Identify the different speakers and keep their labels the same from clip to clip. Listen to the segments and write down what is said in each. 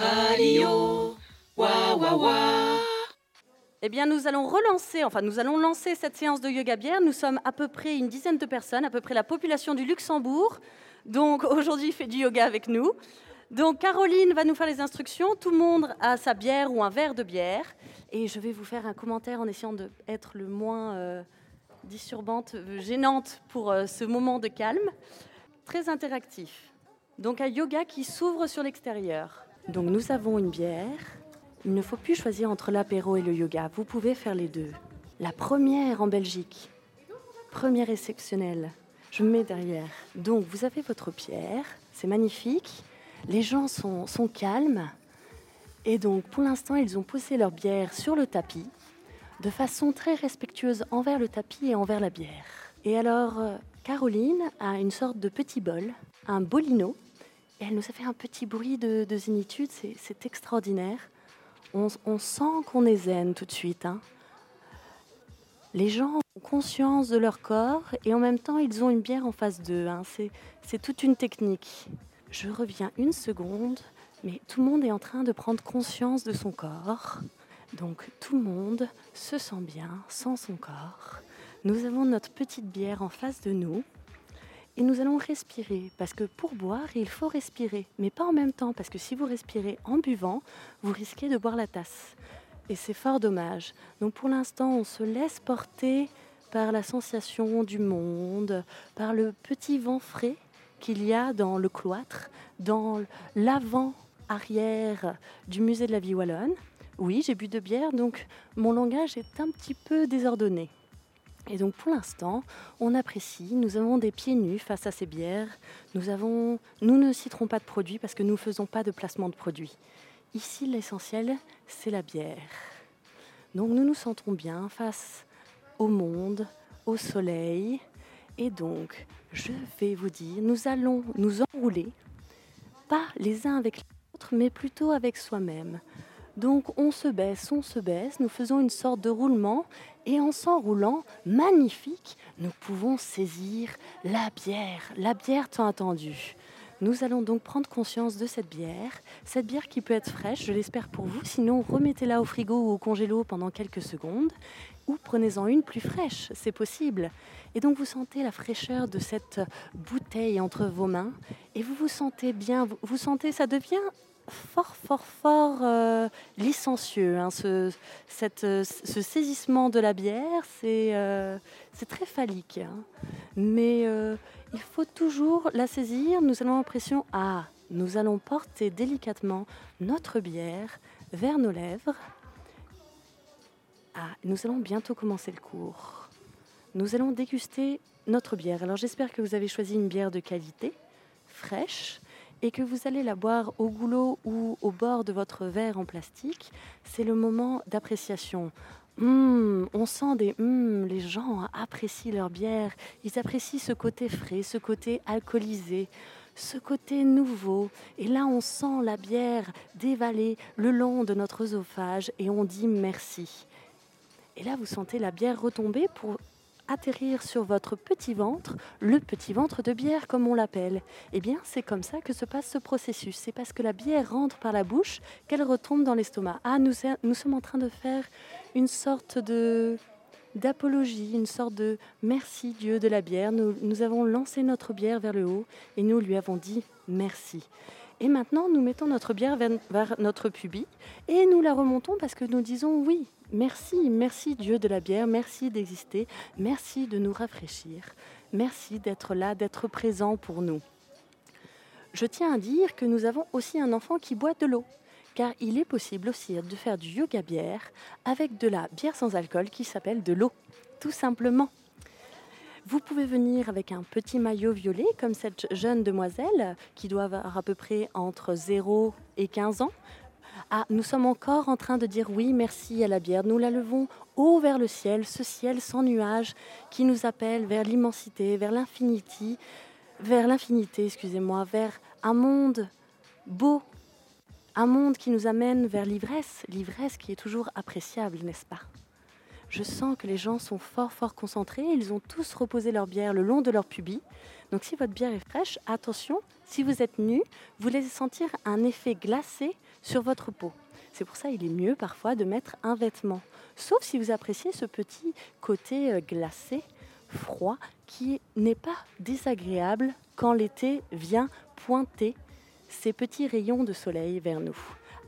Speaker 1: Radio.
Speaker 2: Eh bien, nous allons relancer, enfin, nous allons lancer cette séance de yoga bière. Nous sommes à peu près une dizaine de personnes, à peu près la population du Luxembourg. Donc, aujourd'hui, fait du yoga avec nous. Donc, Caroline va nous faire les instructions. Tout le monde a sa bière ou un verre de bière. Et je vais vous faire un commentaire en essayant d'être le moins euh, disturbante, gênante pour euh, ce moment de calme. Très interactif. Donc, un yoga qui s'ouvre sur l'extérieur. Donc, nous avons une bière. Il ne faut plus choisir entre l'apéro et le yoga. Vous pouvez faire les deux. La première en Belgique. Première exceptionnelle. Je me mets derrière. Donc, vous avez votre pierre. C'est magnifique. Les gens sont, sont calmes. Et donc, pour l'instant, ils ont posé leur bière sur le tapis, de façon très respectueuse envers le tapis et envers la bière. Et alors, euh, Caroline a une sorte de petit bol, un bolino, elle nous a fait un petit bruit de, de zénitude, c'est- extraordinaire. On, sent qu'on est zen tout de suite. hein. Les gens ont conscience de leur corps et en même temps, ils ont une bière en face d'eux. hein. C'est toute une technique. Je reviens une seconde, mais tout le monde est en train de prendre conscience de son corps. Donc tout le monde se sent bien sans son corps. Nous avons notre petite bière en face de nous et nous allons respirer parce que pour boire, il faut respirer, mais pas en même temps parce que si vous respirez en buvant, vous risquez de boire la tasse. Et c'est fort dommage. Donc pour l'instant, on se laisse porter par la sensation du monde, par le petit vent frais qu'il y a dans le cloître, dans l'avant-arrière du musée de la vie wallonne. Oui, j'ai bu de bière, donc mon langage est un petit peu désordonné. Et donc pour l'instant, on apprécie, nous avons des pieds nus face à ces bières, nous, avons, nous ne citerons pas de produits parce que nous ne faisons pas de placement de produits. Ici, l'essentiel, c'est la bière. Donc nous nous sentons bien face au monde, au soleil. Et donc, je vais vous dire, nous allons nous enrouler, pas les uns avec les autres, mais plutôt avec soi-même. Donc on se baisse, on se baisse, nous faisons une sorte de roulement et en s'enroulant, magnifique, nous pouvons saisir la bière, la bière tant attendue. Nous allons donc prendre conscience de cette bière, cette bière qui peut être fraîche, je l'espère pour vous, sinon remettez-la au frigo ou au congélo pendant quelques secondes, ou prenez-en une plus fraîche, c'est possible. Et donc vous sentez la fraîcheur de cette bouteille entre vos mains, et vous vous sentez bien, vous, vous sentez, ça devient fort, fort, fort euh, licencieux. hein, ce, cette, euh, ce saisissement de la bière, c'est euh, très phallique. hein. Mais il faut toujours la saisir. Nous allons l'impression, ah, nous allons porter délicatement notre bière vers nos lèvres. Ah, nous allons bientôt commencer le cours. Nous allons déguster notre bière. Alors j'espère que vous avez choisi une bière de qualité, fraîche, et que vous allez la boire au goulot ou au bord de votre verre en plastique. C'est le moment d'appréciation. Hum, on sent des hum, les gens apprécient leur bière, ils apprécient ce côté frais, ce côté alcoolisé, ce côté nouveau. Et là, on sent la bière dévaler le long de notre œsophage et on dit merci. Et là, vous sentez la bière retomber pour atterrir sur votre petit ventre, le petit ventre de bière comme on l'appelle. Eh bien, c'est comme ça que se passe ce processus. C'est parce que la bière rentre par la bouche qu'elle retombe dans l'estomac. Ah, nous, sommes en train de faire une sorte de d'apologie, une sorte de merci Dieu de la bière. Nous avons lancé notre bière vers le haut et nous lui avons dit merci. Et maintenant, nous mettons notre bière vers, notre pubis et nous la remontons parce que nous disons oui, merci, merci Dieu de la bière, merci d'exister, merci de nous rafraîchir, merci d'être là, d'être présent pour nous. Je tiens à dire que nous avons aussi un enfant qui boit de l'eau, car il est possible aussi de faire du yoga bière avec de la bière sans alcool qui s'appelle de l'eau, tout simplement. Vous pouvez venir avec un petit maillot violet, comme cette jeune demoiselle, qui doit avoir à peu près entre 0 et 15 ans. Ah, nous sommes encore en train de dire oui, merci à la bière. Nous la levons haut vers le ciel, ce ciel sans nuages qui nous appelle vers l'immensité, vers l'infinité, vers l'infinité, excusez-moi, vers un monde beau, un monde qui nous amène vers l'ivresse, l'ivresse qui est toujours appréciable, n'est-ce pas? Je sens que les gens sont fort, fort concentrés. Ils ont tous reposé leur bière le long de leur pubis. Donc si votre bière est fraîche, attention, si vous êtes nu, vous laissez sentir un effet glacé sur votre peau. C'est pour ça qu'il est mieux parfois de mettre un vêtement. Sauf si vous appréciez ce petit côté euh, glacé, froid, qui n'est pas désagréable quand l'été vient pointer ces petits rayons de soleil vers nous.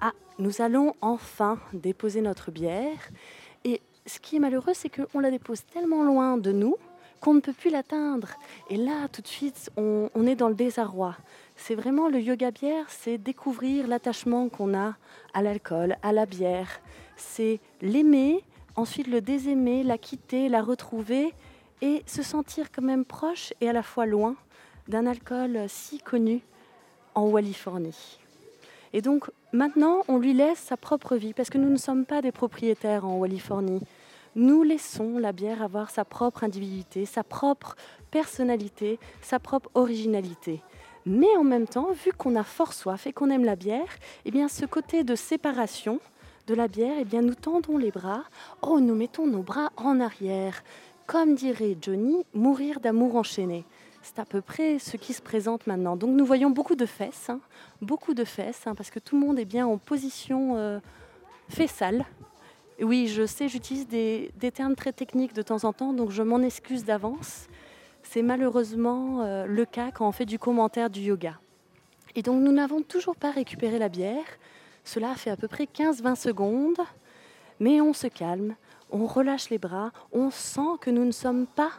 Speaker 2: Ah, nous allons enfin déposer notre bière. Ce qui est malheureux, c'est qu'on la dépose tellement loin de nous qu'on ne peut plus l'atteindre. Et là, tout de suite, on, on est dans le désarroi. C'est vraiment le yoga bière, c'est découvrir l'attachement qu'on a à l'alcool, à la bière. C'est l'aimer, ensuite le désaimer, la quitter, la retrouver et se sentir quand même proche et à la fois loin d'un alcool si connu en Californie. Et donc maintenant, on lui laisse sa propre vie parce que nous ne sommes pas des propriétaires en Californie. Nous laissons la bière avoir sa propre individualité, sa propre personnalité, sa propre originalité. Mais en même temps, vu qu'on a fort soif et qu'on aime la bière, eh bien ce côté de séparation de la bière, eh bien nous tendons les bras. Oh, nous mettons nos bras en arrière. Comme dirait Johnny, mourir d'amour enchaîné. C'est à peu près ce qui se présente maintenant. Donc nous voyons beaucoup de fesses, hein. beaucoup de fesses, hein, parce que tout le monde est bien en position euh, fessale. Oui, je sais, j'utilise des, termes très techniques de temps en temps, donc je m'en excuse d'avance. C'est malheureusement euh, le cas quand on fait du commentaire du yoga. Et donc nous n'avons toujours pas récupéré la bière. Cela fait à peu près 15-20 secondes, mais on se calme, on relâche les bras, on sent que nous ne sommes pas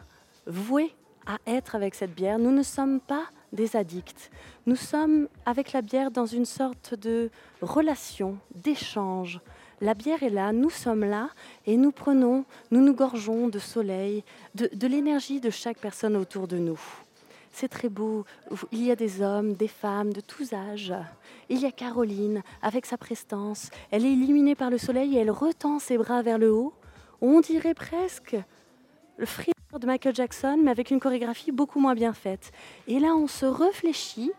Speaker 2: voués à être avec cette bière. Nous ne sommes pas des addicts. Nous sommes avec la bière dans une sorte de relation, d'échange. La bière est là, nous sommes là et nous prenons, nous nous gorgeons de soleil, de, l'énergie de chaque personne autour de nous. C'est très beau. Il y a des hommes, des femmes de tous âges. Il y a Caroline avec sa prestance. Elle est illuminée par le soleil et elle retend ses bras vers le haut. On dirait presque le free de Michael Jackson, mais avec une chorégraphie beaucoup moins bien faite. Et là, on se réfléchit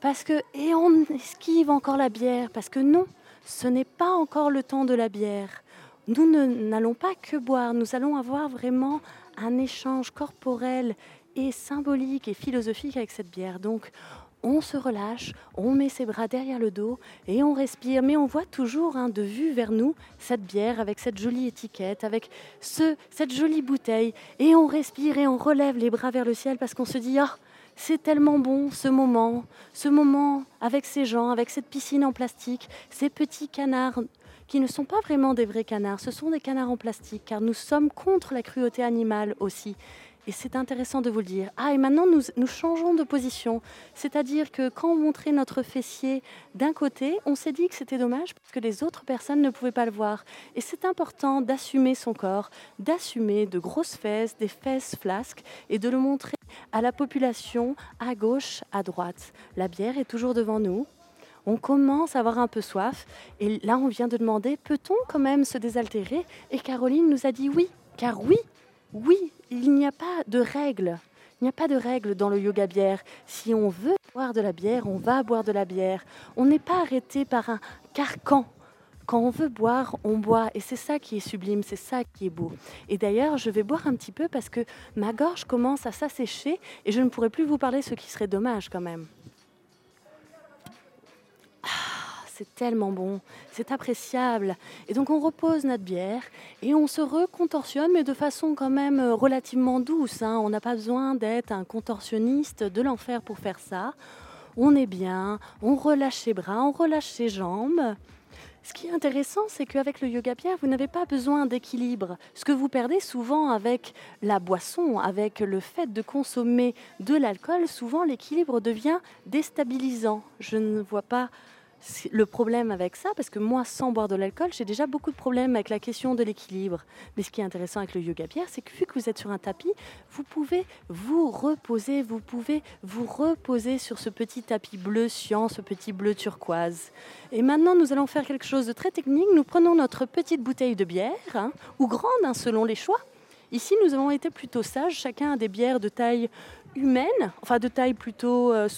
Speaker 2: parce que et on esquive encore la bière parce que non, ce n'est pas encore le temps de la bière. Nous n'allons pas que boire, nous allons avoir vraiment un échange corporel et symbolique et philosophique avec cette bière. Donc, on se relâche, on met ses bras derrière le dos et on respire. Mais on voit toujours hein, de vue vers nous cette bière avec cette jolie étiquette, avec ce, cette jolie bouteille. Et on respire et on relève les bras vers le ciel parce qu'on se dit Ah, c'est tellement bon ce moment, ce moment avec ces gens, avec cette piscine en plastique, ces petits canards qui ne sont pas vraiment des vrais canards, ce sont des canards en plastique, car nous sommes contre la cruauté animale aussi. Et c'est intéressant de vous le dire. Ah, et maintenant, nous, nous changeons de position. C'est-à-dire que quand on montrait notre fessier d'un côté, on s'est dit que c'était dommage parce que les autres personnes ne pouvaient pas le voir. Et c'est important d'assumer son corps, d'assumer de grosses fesses, des fesses flasques, et de le montrer à la population à gauche, à droite. La bière est toujours devant nous. On commence à avoir un peu soif. Et là, on vient de demander, peut-on quand même se désaltérer? Et Caroline nous a dit oui, car oui, oui, il n'y a pas de règle. Il n'y a pas de règle dans le yoga bière. Si on veut boire de la bière, on va boire de la bière. On n'est pas arrêté par un carcan. Quand on veut boire, on boit. Et c'est ça qui est sublime, c'est ça qui est beau. Et d'ailleurs, je vais boire un petit peu parce que ma gorge commence à s'assécher et je ne pourrai plus vous parler, ce qui serait dommage quand même c'est tellement bon, c'est appréciable. Et donc on repose notre bière et on se recontorsionne, mais de façon quand même euh, relativement douce. Hein. On n'a pas besoin d'être un contorsionniste de l'enfer pour faire ça. On est bien, on relâche ses bras, on relâche ses jambes. Ce qui est intéressant, c'est qu'avec le yoga bière, vous n'avez pas besoin d'équilibre. Ce que vous perdez souvent avec la boisson, avec le fait de consommer de l'alcool, souvent l'équilibre devient déstabilisant. Je ne vois pas le problème avec ça, parce que moi, sans boire de l'alcool, j'ai déjà beaucoup de problèmes avec la question de l'équilibre. Mais ce qui est intéressant avec le yoga bière, c'est que vu que vous êtes sur un tapis, vous pouvez vous reposer, vous pouvez vous reposer sur ce petit tapis bleu cyan, ce petit bleu turquoise. Et maintenant, nous allons faire quelque chose de très technique. Nous prenons notre petite bouteille de bière, hein, ou grande, hein, selon les choix. Ici, nous avons été plutôt sages. Chacun a des bières de taille humaine, enfin de taille plutôt euh,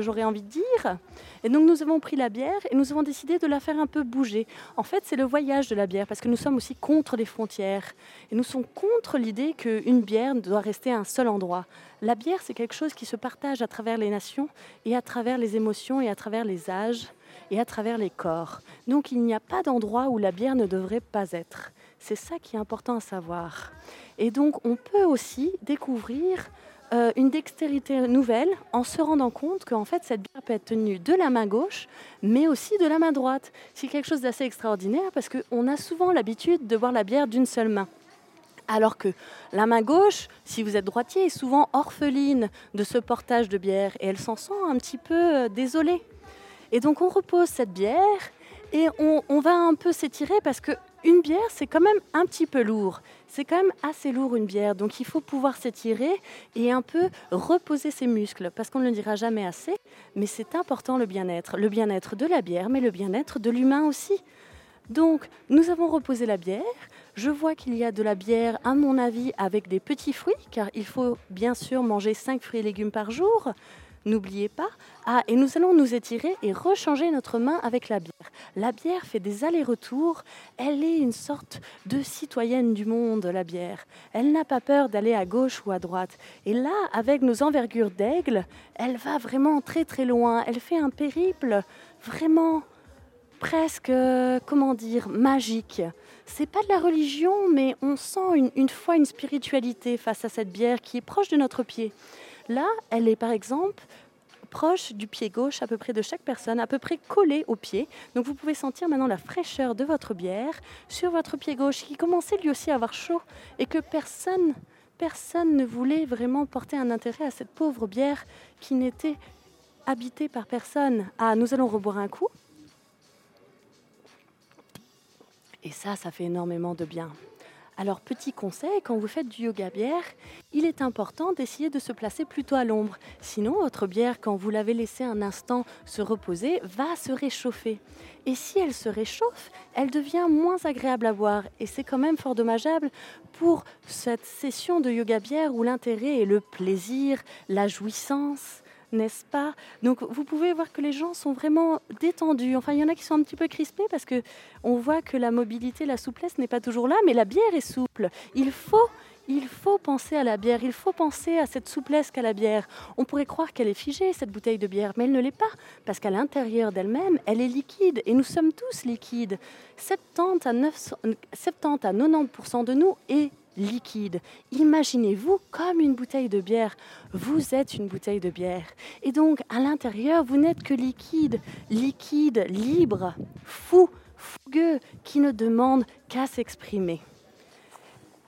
Speaker 2: j'aurais envie de dire. Et donc nous avons pris la bière et nous avons décidé de la faire un peu bouger. En fait, c'est le voyage de la bière parce que nous sommes aussi contre les frontières et nous sommes contre l'idée qu'une bière doit rester à un seul endroit. La bière, c'est quelque chose qui se partage à travers les nations et à travers les émotions et à travers les âges et à travers les corps. Donc il n'y a pas d'endroit où la bière ne devrait pas être. C'est ça qui est important à savoir. Et donc on peut aussi découvrir euh, une dextérité nouvelle en se rendant compte qu'en fait cette bière peut être tenue de la main gauche, mais aussi de la main droite. C'est quelque chose d'assez extraordinaire parce qu'on a souvent l'habitude de boire la bière d'une seule main. Alors que la main gauche, si vous êtes droitier, est souvent orpheline de ce portage de bière et elle s'en sent un petit peu euh, désolée. Et donc on repose cette bière et on, on va un peu s'étirer parce que une bière, c'est quand même un petit peu lourd. C'est quand même assez lourd une bière, donc il faut pouvoir s'étirer et un peu reposer ses muscles, parce qu'on ne le dira jamais assez, mais c'est important le bien-être. Le bien-être de la bière, mais le bien-être de l'humain aussi. Donc, nous avons reposé la bière. Je vois qu'il y a de la bière, à mon avis, avec des petits fruits, car il faut bien sûr manger 5 fruits et légumes par jour n'oubliez pas. Ah, et nous allons nous étirer et rechanger notre main avec la bière. La bière fait des allers-retours. Elle est une sorte de citoyenne du monde, la bière. Elle n'a pas peur d'aller à gauche ou à droite. Et là, avec nos envergures d'aigle, elle va vraiment très très loin. Elle fait un périple vraiment presque, comment dire, magique. C'est pas de la religion, mais on sent une, une foi, une spiritualité face à cette bière qui est proche de notre pied. Là, elle est par exemple proche du pied gauche à peu près de chaque personne, à peu près collée au pied. Donc vous pouvez sentir maintenant la fraîcheur de votre bière sur votre pied gauche qui commençait lui aussi à avoir chaud et que personne, personne ne voulait vraiment porter un intérêt à cette pauvre bière qui n'était habitée par personne. Ah, nous allons reboire un coup. Et ça, ça fait énormément de bien. Alors, petit conseil, quand vous faites du yoga bière, il est important d'essayer de se placer plutôt à l'ombre. Sinon, votre bière, quand vous l'avez laissée un instant se reposer, va se réchauffer. Et si elle se réchauffe, elle devient moins agréable à boire. Et c'est quand même fort dommageable pour cette session de yoga bière où l'intérêt est le plaisir, la jouissance n'est-ce pas? Donc vous pouvez voir que les gens sont vraiment détendus. Enfin, il y en a qui sont un petit peu crispés parce que on voit que la mobilité, la souplesse n'est pas toujours là, mais la bière est souple. Il faut il faut penser à la bière, il faut penser à cette souplesse qu'a la bière. On pourrait croire qu'elle est figée, cette bouteille de bière, mais elle ne l'est pas, parce qu'à l'intérieur d'elle-même, elle est liquide, et nous sommes tous liquides. 70 à, 70 à 90% de nous est liquide. Imaginez-vous comme une bouteille de bière. Vous êtes une bouteille de bière. Et donc, à l'intérieur, vous n'êtes que liquide, liquide, libre, fou, fougueux, qui ne demande qu'à s'exprimer.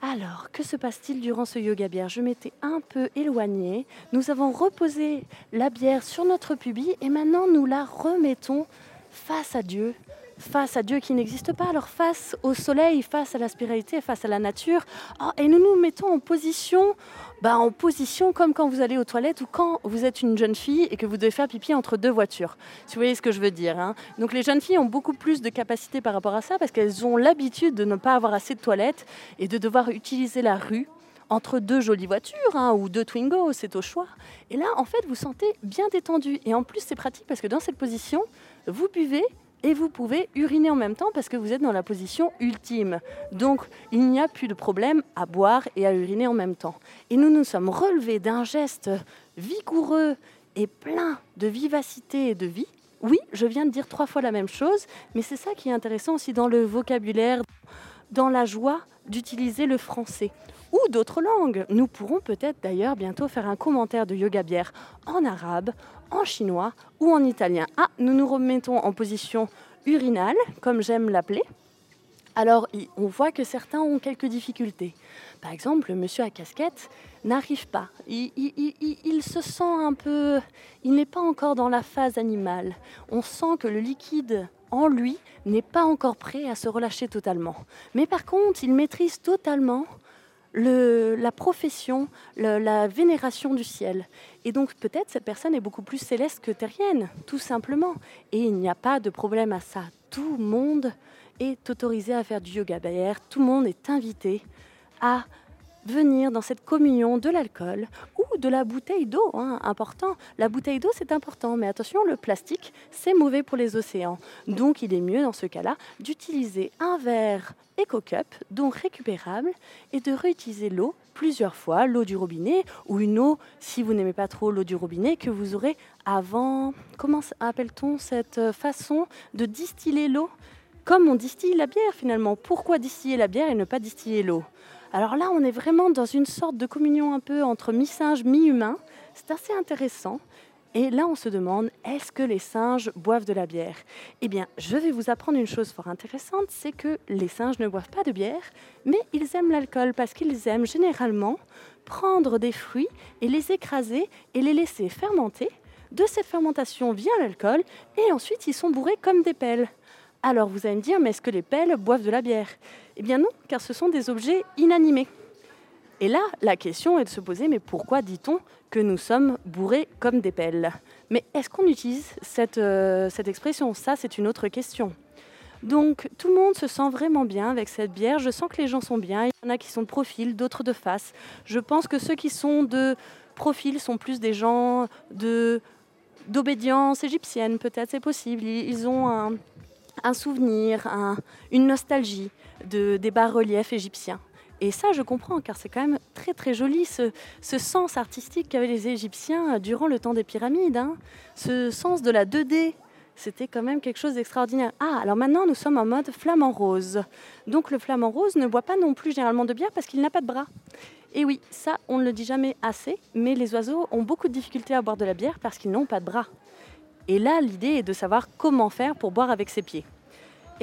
Speaker 2: Alors, que se passe-t-il durant ce yoga bière? Je m'étais un peu éloignée. Nous avons reposé la bière sur notre pubis et maintenant nous la remettons face à Dieu, face à Dieu qui n'existe pas, alors face au soleil, face à la spiritualité, face à la nature. Oh, et nous nous mettons en position, bah, en position comme quand vous allez aux toilettes ou quand vous êtes une jeune fille et que vous devez faire pipi entre deux voitures. Si vous voyez ce que je veux dire. Hein. Donc les jeunes filles ont beaucoup plus de capacité par rapport à ça parce qu'elles ont l'habitude de ne pas avoir assez de toilettes et de devoir utiliser la rue entre deux jolies voitures hein, ou deux Twingo, c'est au choix. Et là, en fait, vous sentez bien détendu. Et en plus, c'est pratique parce que dans cette position, vous buvez et vous pouvez uriner en même temps parce que vous êtes dans la position ultime. Donc il n'y a plus de problème à boire et à uriner en même temps. Et nous nous sommes relevés d'un geste vigoureux et plein de vivacité et de vie. Oui, je viens de dire trois fois la même chose, mais c'est ça qui est intéressant aussi dans le vocabulaire, dans la joie d'utiliser le français ou d'autres langues. Nous pourrons peut-être d'ailleurs bientôt faire un commentaire de yoga bière en arabe, en chinois ou en italien. Ah, nous nous remettons en position urinale, comme j'aime l'appeler. Alors, on voit que certains ont quelques difficultés. Par exemple, le monsieur à casquette n'arrive pas. Il, il, se sent un peu... Il n'est pas encore dans la phase animale. On sent que le liquide en lui n'est pas encore prêt à se relâcher totalement. Mais par contre, il maîtrise totalement la profession, la vénération du ciel. Et donc peut-être cette personne est beaucoup plus céleste que terrienne, tout simplement. Et il n'y a pas de problème à ça. Tout le monde est autorisé à faire du yoga. D'ailleurs, tout le monde est invité à venir dans cette communion de l'alcool ou de la bouteille d'eau. Hein, important. La bouteille d'eau, c'est important, mais attention, le plastique, c'est mauvais pour les océans. Donc, il est mieux dans ce cas-là d'utiliser un verre EcoCup, donc récupérable, et de réutiliser l'eau plusieurs fois, l'eau du robinet ou une eau, si vous n'aimez pas trop l'eau du robinet, que vous aurez avant. Comment appelle-t-on cette façon de distiller l'eau? Comme on distille la bière finalement. Pourquoi distiller la bière et ne pas distiller l'eau? Alors là, on est vraiment dans une sorte de communion un peu entre mi-singe, mi-humain. C'est assez intéressant. Et là, on se demande, est-ce que les singes boivent de la bière? Eh bien, je vais vous apprendre une chose fort intéressante, c'est que les singes ne boivent pas de bière, mais ils aiment l'alcool parce qu'ils aiment généralement prendre des fruits et les écraser et les laisser fermenter. De cette fermentation vient l'alcool et ensuite ils sont bourrés comme des pelles. Alors vous allez me dire, mais est-ce que les pelles boivent de la bière? Eh bien non, car ce sont des objets inanimés. Et là, la question est de se poser, mais pourquoi dit-on que nous sommes bourrés comme des pelles? Mais est-ce qu'on utilise cette, euh, expression? Ça, c'est une autre question. Donc tout le monde se sent vraiment bien avec cette bière. Je sens que les gens sont bien. Il y en a qui sont de profil, d'autres de face. Je pense que ceux qui sont de profil sont plus des gens de d'obédience égyptienne, peut-être c'est possible. Ils ont un, un souvenir, une nostalgie de, des bas-reliefs égyptiens. Et ça, je comprends, car c'est quand même très très joli ce, sens artistique qu'avaient les Égyptiens durant le temps des pyramides. Hein. Ce sens de la 2D, c'était quand même quelque chose d'extraordinaire. Ah, alors maintenant nous sommes en mode flamant rose. Donc le flamant rose ne boit pas non plus généralement de bière parce qu'il n'a pas de bras. Et oui, ça, on ne le dit jamais assez, mais les oiseaux ont beaucoup de difficultés à boire de la bière parce qu'ils n'ont pas de bras. Et là, l'idée est de savoir comment faire pour boire avec ses pieds.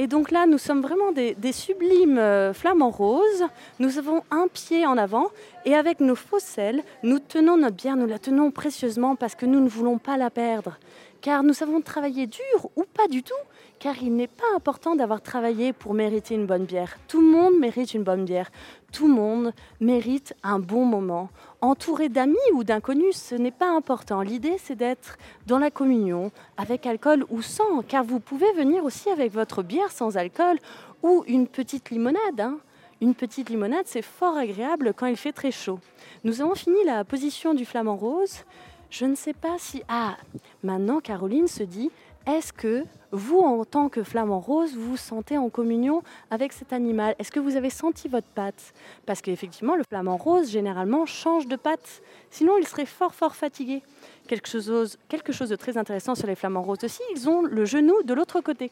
Speaker 2: Et donc là, nous sommes vraiment des, sublimes euh, flamants roses. Nous avons un pied en avant et avec nos faux sels, nous tenons notre bière, nous la tenons précieusement parce que nous ne voulons pas la perdre. Car nous avons travaillé dur ou pas du tout car il n'est pas important d'avoir travaillé pour mériter une bonne bière. Tout le monde mérite une bonne bière. Tout le monde mérite un bon moment. Entouré d'amis ou d'inconnus, ce n'est pas important. L'idée, c'est d'être dans la communion, avec alcool ou sans, car vous pouvez venir aussi avec votre bière sans alcool ou une petite limonade. Hein. Une petite limonade, c'est fort agréable quand il fait très chaud. Nous avons fini la position du flamant rose. Je ne sais pas si... Ah, maintenant Caroline se dit, est-ce que vous, en tant que flamant rose, vous vous sentez en communion avec cet animal Est-ce que vous avez senti votre patte? Parce qu'effectivement, le flamant rose, généralement, change de patte. Sinon, il serait fort, fort fatigué. Quelque chose, quelque chose de très intéressant sur les flamants roses aussi, ils ont le genou de l'autre côté.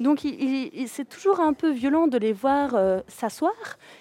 Speaker 2: Donc c'est toujours un peu violent de les voir euh, s'asseoir,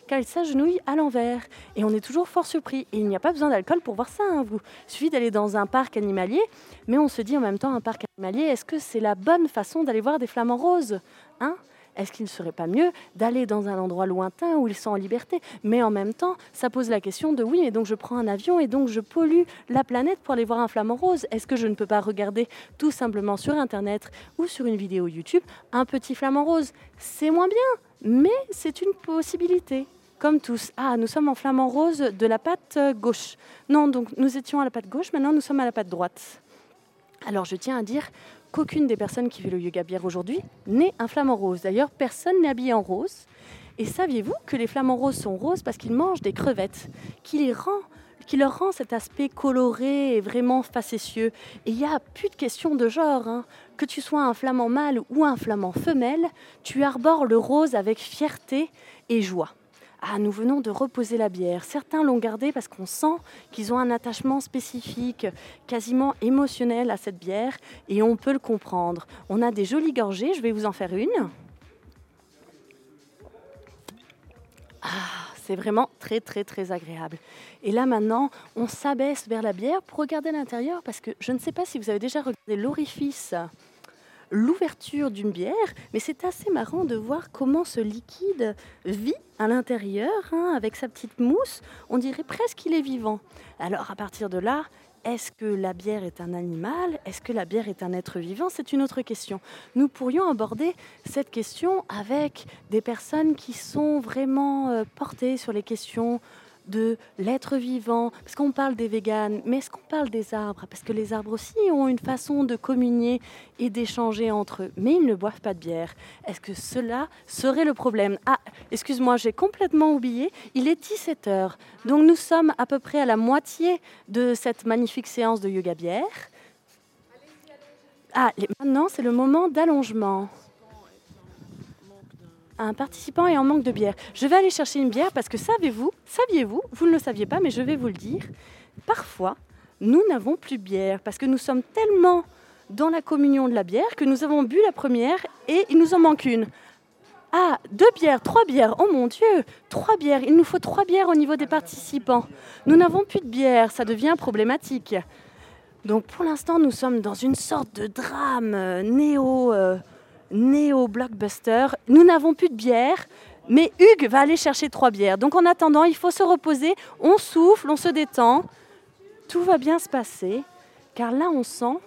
Speaker 2: car ils s'agenouillent à l'envers. Et on est toujours fort surpris. Et il n'y a pas besoin d'alcool pour voir ça. Hein, vous. Il suffit d'aller dans un parc animalier, mais on se dit en même temps, un parc animalier, est-ce que c'est la bonne façon d'aller voir des flamants roses hein? Est-ce qu'il ne serait pas mieux d'aller dans un endroit lointain où ils sont en liberté? Mais en même temps, ça pose la question de oui, et donc je prends un avion et donc je pollue la planète pour aller voir un flamant rose. Est-ce que je ne peux pas regarder tout simplement sur Internet ou sur une vidéo YouTube un petit flamant rose? C'est moins bien, mais c'est une possibilité comme tous. Ah, nous sommes en flamant rose de la patte gauche. Non, donc nous étions à la patte gauche, maintenant nous sommes à la patte droite. Alors je tiens à dire qu'aucune des personnes qui fait le yoga bière aujourd'hui n'est un flamant rose. D'ailleurs, personne n'est habillé en rose. Et saviez-vous que les flamants roses sont roses parce qu'ils mangent des crevettes, qui, les rend, qui leur rend cet aspect coloré et vraiment facétieux? Et il n'y a plus de question de genre. Hein. Que tu sois un flamant mâle ou un flamant femelle, tu arbores le rose avec fierté et joie. Ah, nous venons de reposer la bière. Certains l'ont gardée parce qu'on sent qu'ils ont un attachement spécifique, quasiment émotionnel à cette bière, et on peut le comprendre. On a des jolies gorgées, je vais vous en faire une. Ah, c'est vraiment très très très agréable. Et là maintenant, on s'abaisse vers la bière pour regarder l'intérieur parce que je ne sais pas si vous avez déjà regardé l'orifice l'ouverture d'une bière, mais c'est assez marrant de voir comment ce liquide vit à l'intérieur, hein, avec sa petite mousse. On dirait presque qu'il est vivant. Alors à partir de là, est-ce que la bière est un animal? Est-ce que la bière est un être vivant? C'est une autre question. Nous pourrions aborder cette question avec des personnes qui sont vraiment euh, portées sur les questions de l'être vivant, parce qu'on parle des véganes, mais est-ce qu'on parle des arbres? Parce que les arbres aussi ont une façon de communier et d'échanger entre eux, mais ils ne boivent pas de bière. Est-ce que cela serait le problème? Ah, excuse-moi, j'ai complètement oublié, il est 17h, donc nous sommes à peu près à la moitié de cette magnifique séance de yoga bière. Ah, maintenant c'est le moment d'allongement un participant est en manque de bière. Je vais aller chercher une bière parce que savez-vous, saviez-vous, vous ne le saviez pas, mais je vais vous le dire, parfois, nous n'avons plus de bière parce que nous sommes tellement dans la communion de la bière que nous avons bu la première et il nous en manque une. Ah, deux bières, trois bières, oh mon Dieu, trois bières, il nous faut trois bières au niveau des participants. Nous n'avons plus de bière, ça devient problématique. Donc pour l'instant, nous sommes dans une sorte de drame euh, néo... Euh, néo-blockbuster. Nous n'avons plus de bière, mais Hugues va aller chercher trois bières. Donc en attendant, il faut se reposer, on souffle, on se détend. Tout va bien se passer, car là on sent,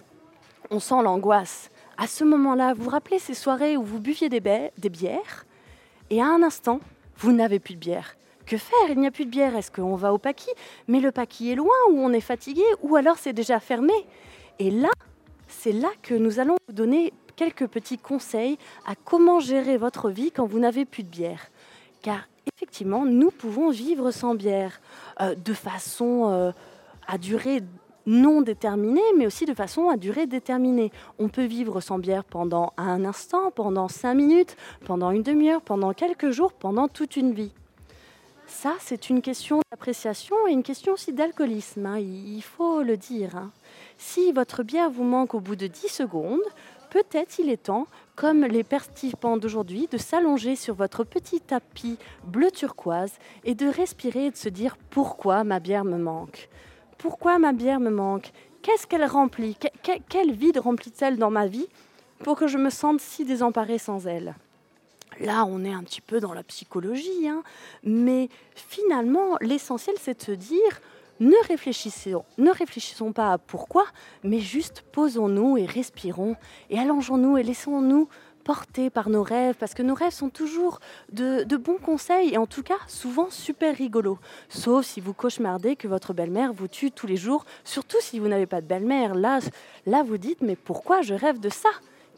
Speaker 2: on sent l'angoisse. À ce moment-là, vous vous rappelez ces soirées où vous buviez des, des bières, et à un instant, vous n'avez plus de bière. Que faire? Il n'y a plus de bière. Est-ce qu'on va au paquis Mais le paquis est loin, ou on est fatigué, ou alors c'est déjà fermé. Et là, c'est là que nous allons vous donner quelques petits conseils à comment gérer votre vie quand vous n'avez plus de bière. Car effectivement, nous pouvons vivre sans bière euh, de façon euh, à durée non déterminée, mais aussi de façon à durée déterminée. On peut vivre sans bière pendant un instant, pendant cinq minutes, pendant une demi-heure, pendant quelques jours, pendant toute une vie. Ça, c'est une question d'appréciation et une question aussi d'alcoolisme, hein, il faut le dire. Hein. Si votre bière vous manque au bout de 10 secondes, peut-être il est temps, comme les participants d'aujourd'hui, de s'allonger sur votre petit tapis bleu turquoise et de respirer et de se dire pourquoi ma bière me manque. Pourquoi ma bière me manque? Qu'est-ce qu'elle remplit? Quel vide remplit-elle dans ma vie pour que je me sente si désemparée sans elle? Là, on est un petit peu dans la psychologie, hein, mais finalement, l'essentiel, c'est de se dire ne réfléchissons, ne réfléchissons pas à pourquoi, mais juste posons-nous et respirons et allongeons-nous et laissons-nous porter par nos rêves, parce que nos rêves sont toujours de, bons conseils et en tout cas souvent super rigolos. Sauf si vous cauchemardez que votre belle-mère vous tue tous les jours, surtout si vous n'avez pas de belle-mère. Là, là, vous dites, mais pourquoi je rêve de ça?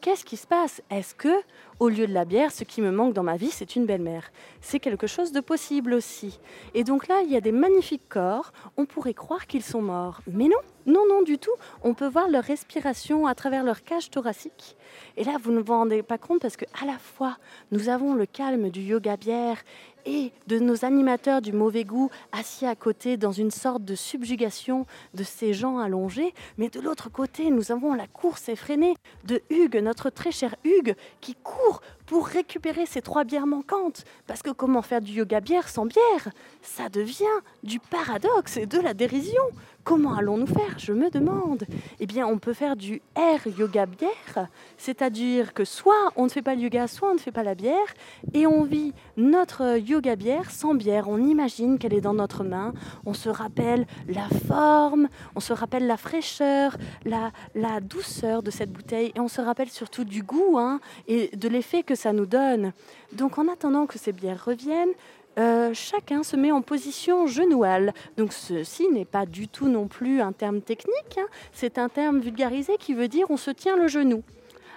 Speaker 2: Qu'est-ce qui se passe? Est-ce que, au lieu de la bière, ce qui me manque dans ma vie, c'est une belle-mère? C'est quelque chose de possible aussi. Et donc là, il y a des magnifiques corps. On pourrait croire qu'ils sont morts. Mais non, non, non, du tout. On peut voir leur respiration à travers leur cage thoracique. Et là, vous ne vous rendez pas compte parce que à la fois, nous avons le calme du yoga bière et de nos animateurs du mauvais goût assis à côté dans une sorte de subjugation de ces gens allongés. Mais de l'autre côté, nous avons la course effrénée de Hugues, notre très cher Hugues, qui court pour récupérer ces trois bières manquantes. Parce que comment faire du yoga bière sans bière? Ça devient du paradoxe et de la dérision. Comment allons-nous faire Je me demande. Eh bien, on peut faire du air yoga bière, c'est-à-dire que soit on ne fait pas le yoga, soit on ne fait pas la bière, et on vit notre yoga bière sans bière. On imagine qu'elle est dans notre main, on se rappelle la forme, on se rappelle la fraîcheur, la, douceur de cette bouteille, et on se rappelle surtout du goût hein, et de l'effet que ça nous donne. Donc, en attendant que ces bières reviennent, euh, chacun se met en position genouale. Donc ceci n'est pas du tout non plus un terme technique, hein. c'est un terme vulgarisé qui veut dire on se tient le genou.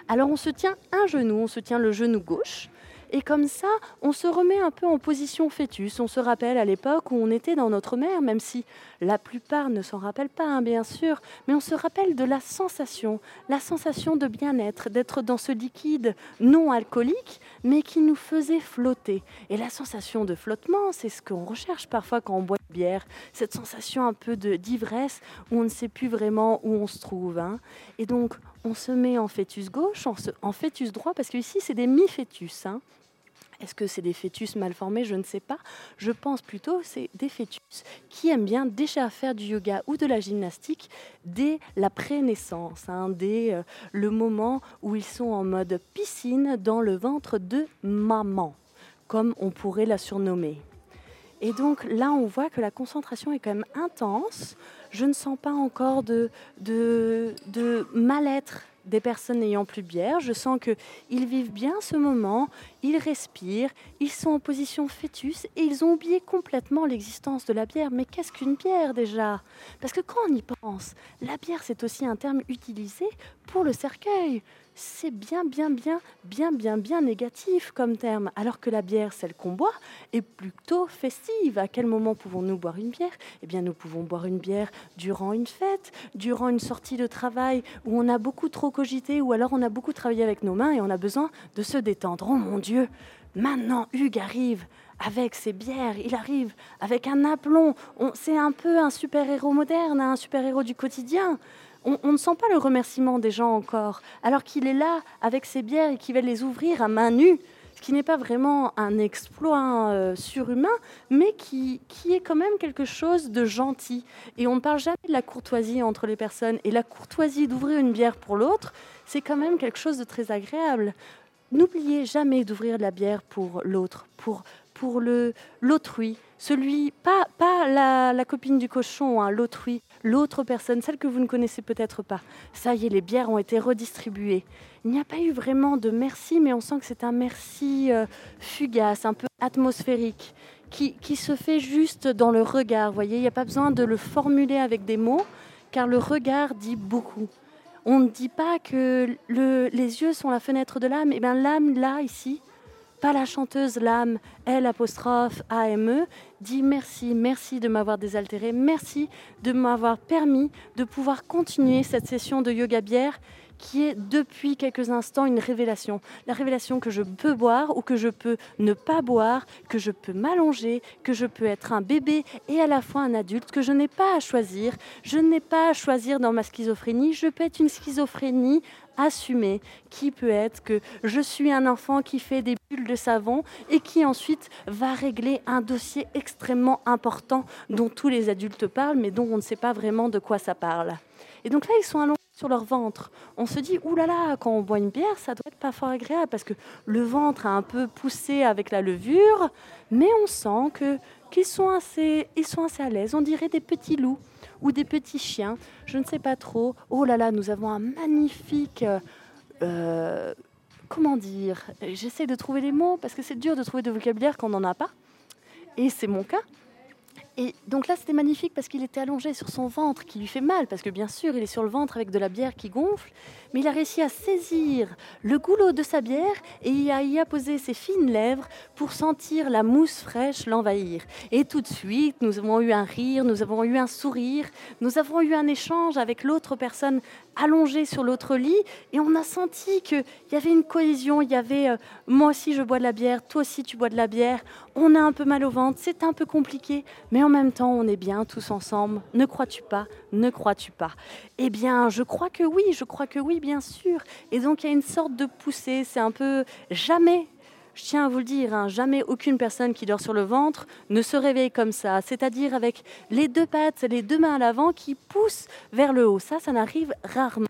Speaker 2: Alors on se tient un genou, on se tient le genou gauche, et comme ça, on se remet un peu en position fœtus. On se rappelle à l'époque où on était dans notre mère, même si la plupart ne s'en rappellent pas, hein, bien sûr, mais on se rappelle de la sensation, la sensation de bien-être, d'être dans ce liquide non alcoolique, mais qui nous faisait flotter. Et la sensation de flottement, c'est ce qu'on recherche parfois quand on boit de bière, cette sensation un peu d'ivresse où on ne sait plus vraiment où on se trouve. Hein. Et donc, on se met en fœtus gauche, en, fœtus droit, parce que ici, c'est des mi-fœtus. Hein. Est-ce que c'est des fœtus mal formés? Je ne sais pas. Je pense plutôt c'est des fœtus qui aiment bien déjà faire du yoga ou de la gymnastique dès la pré-naissance, hein, dès euh, le moment où ils sont en mode piscine dans le ventre de maman, comme on pourrait la surnommer. Et donc là, on voit que la concentration est quand même intense. Je ne sens pas encore de, mal-être des personnes n'ayant plus de bière. Je sens qu'ils vivent bien ce moment, ils respirent, ils sont en position fœtus et ils ont oublié complètement l'existence de la bière. Mais qu'est-ce qu'une bière déjà? Parce que quand on y pense, la bière c'est aussi un terme utilisé pour le cercueil c'est bien, bien, bien, bien, bien, bien négatif comme terme. Alors que la bière, celle qu'on boit, est plutôt festive. À quel moment pouvons-nous boire une bière? Eh bien, nous pouvons boire une bière durant une fête, durant une sortie de travail où on a beaucoup trop cogité, ou alors on a beaucoup travaillé avec nos mains et on a besoin de se détendre. Oh mon Dieu Maintenant, Hugues arrive avec ses bières, il arrive avec un aplomb. C'est un peu un super-héros moderne, un super-héros du quotidien on, ne sent pas le remerciement des gens encore, alors qu'il est là avec ses bières et qu'il va les ouvrir à main nue, ce qui n'est pas vraiment un exploit euh, surhumain, mais qui, qui, est quand même quelque chose de gentil. Et on ne parle jamais de la courtoisie entre les personnes. Et la courtoisie d'ouvrir une bière pour l'autre, c'est quand même quelque chose de très agréable. N'oubliez jamais d'ouvrir la bière pour l'autre, pour, pour le l'autrui, celui, pas, pas la, la copine du cochon, hein, l'autrui, l'autre personne, celle que vous ne connaissez peut-être pas. Ça y est, les bières ont été redistribuées. Il n'y a pas eu vraiment de merci, mais on sent que c'est un merci euh, fugace, un peu atmosphérique, qui, qui, se fait juste dans le regard. voyez, il n'y a pas besoin de le formuler avec des mots, car le regard dit beaucoup. On ne dit pas que le, les yeux sont la fenêtre de l'âme. Eh bien, l'âme, là, ici, pas la chanteuse l'âme, L apostrophe A-M-E, dit merci, merci de m'avoir désaltéré, merci de m'avoir permis de pouvoir continuer cette session de yoga bière qui est depuis quelques instants une révélation. La révélation que je peux boire ou que je peux ne pas boire, que je peux m'allonger, que je peux être un bébé et à la fois un adulte, que je n'ai pas à choisir. Je n'ai pas à choisir dans ma schizophrénie. Je peux être une schizophrénie assumée qui peut être que je suis un enfant qui fait des bulles de savon et qui ensuite va régler un dossier extrêmement important dont tous les adultes parlent mais dont on ne sait pas vraiment de quoi ça parle. Et donc là, ils sont allongés sur leur ventre. On se dit, oulala, quand on boit une bière, ça doit être pas fort agréable parce que le ventre a un peu poussé avec la levure, mais on sent que qu'ils sont sont assez à l'aise. On dirait des petits loups ou des petits chiens, je ne sais pas trop. Oh là là, nous avons un magnifique... Euh, comment dire J'essaie de trouver les mots parce que c'est dur de trouver de vocabulaire quand on n'en a pas. Et c'est mon cas. Et donc là, c'était magnifique parce qu'il était allongé sur son ventre qui lui fait mal, parce que bien sûr, il est sur le ventre avec de la bière qui gonfle, mais il a réussi à saisir le goulot de sa bière et a y posé ses fines lèvres pour sentir la mousse fraîche l'envahir. Et tout de suite, nous avons eu un rire, nous avons eu un sourire, nous avons eu un échange avec l'autre personne allongée sur l'autre lit et on a senti qu'il y avait une cohésion, il y avait euh, moi aussi je bois de la bière, toi aussi tu bois de la bière, on a un peu mal au ventre, c'est un peu compliqué, mais en même temps on est bien tous ensemble. Ne crois-tu pas Ne crois-tu pas? Eh bien, je crois que oui, je crois que oui, bien sûr. Et donc il y a une sorte de poussée, c'est un peu jamais je tiens à vous le dire, hein, jamais aucune personne qui dort sur le ventre ne se réveille comme ça, c'est-à-dire avec les deux pattes, les deux mains à l'avant qui poussent vers le haut. Ça, ça n'arrive rarement.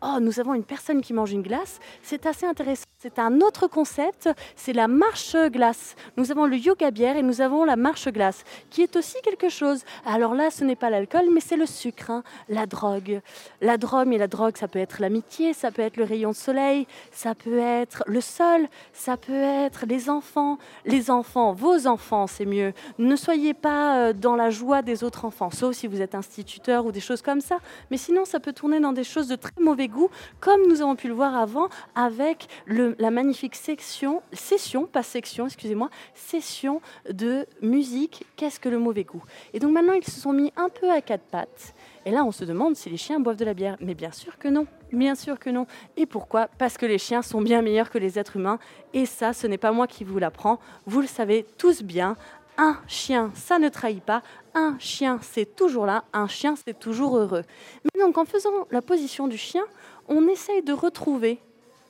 Speaker 2: Oh, nous avons une personne qui mange une glace, c'est assez intéressant. C'est un autre concept, c'est la marche glace. Nous avons le yoga bière et nous avons la marche glace, qui est aussi quelque chose. Alors là, ce n'est pas l'alcool, mais c'est le sucre, hein, la drogue. La drogue, mais la drogue, ça peut être l'amitié, ça peut être le rayon de soleil, ça peut être le sol, ça peut être les enfants, les enfants, vos enfants, c'est mieux. Ne soyez pas euh, dans la joie des autres enfants, sauf si vous êtes instituteur ou des choses comme ça. Mais sinon, ça peut tourner dans des choses de très mauvais goût, comme nous avons pu le voir avant avec la magnifique section, session, pas section, excusez-moi, session de musique. Qu'est-ce que le mauvais goût? Et donc maintenant, ils se sont mis un peu à quatre pattes. Et là, on se demande si les chiens boivent de la bière. Mais bien sûr que non. Bien sûr que non. Et pourquoi? Parce que les chiens sont bien meilleurs que les êtres humains. Et ça, ce n'est pas moi qui vous l'apprends. Vous le savez tous bien. Un chien, ça ne trahit pas. Un chien, c'est toujours là. Un chien, c'est toujours heureux. Mais donc, en faisant la position du chien, on essaye de retrouver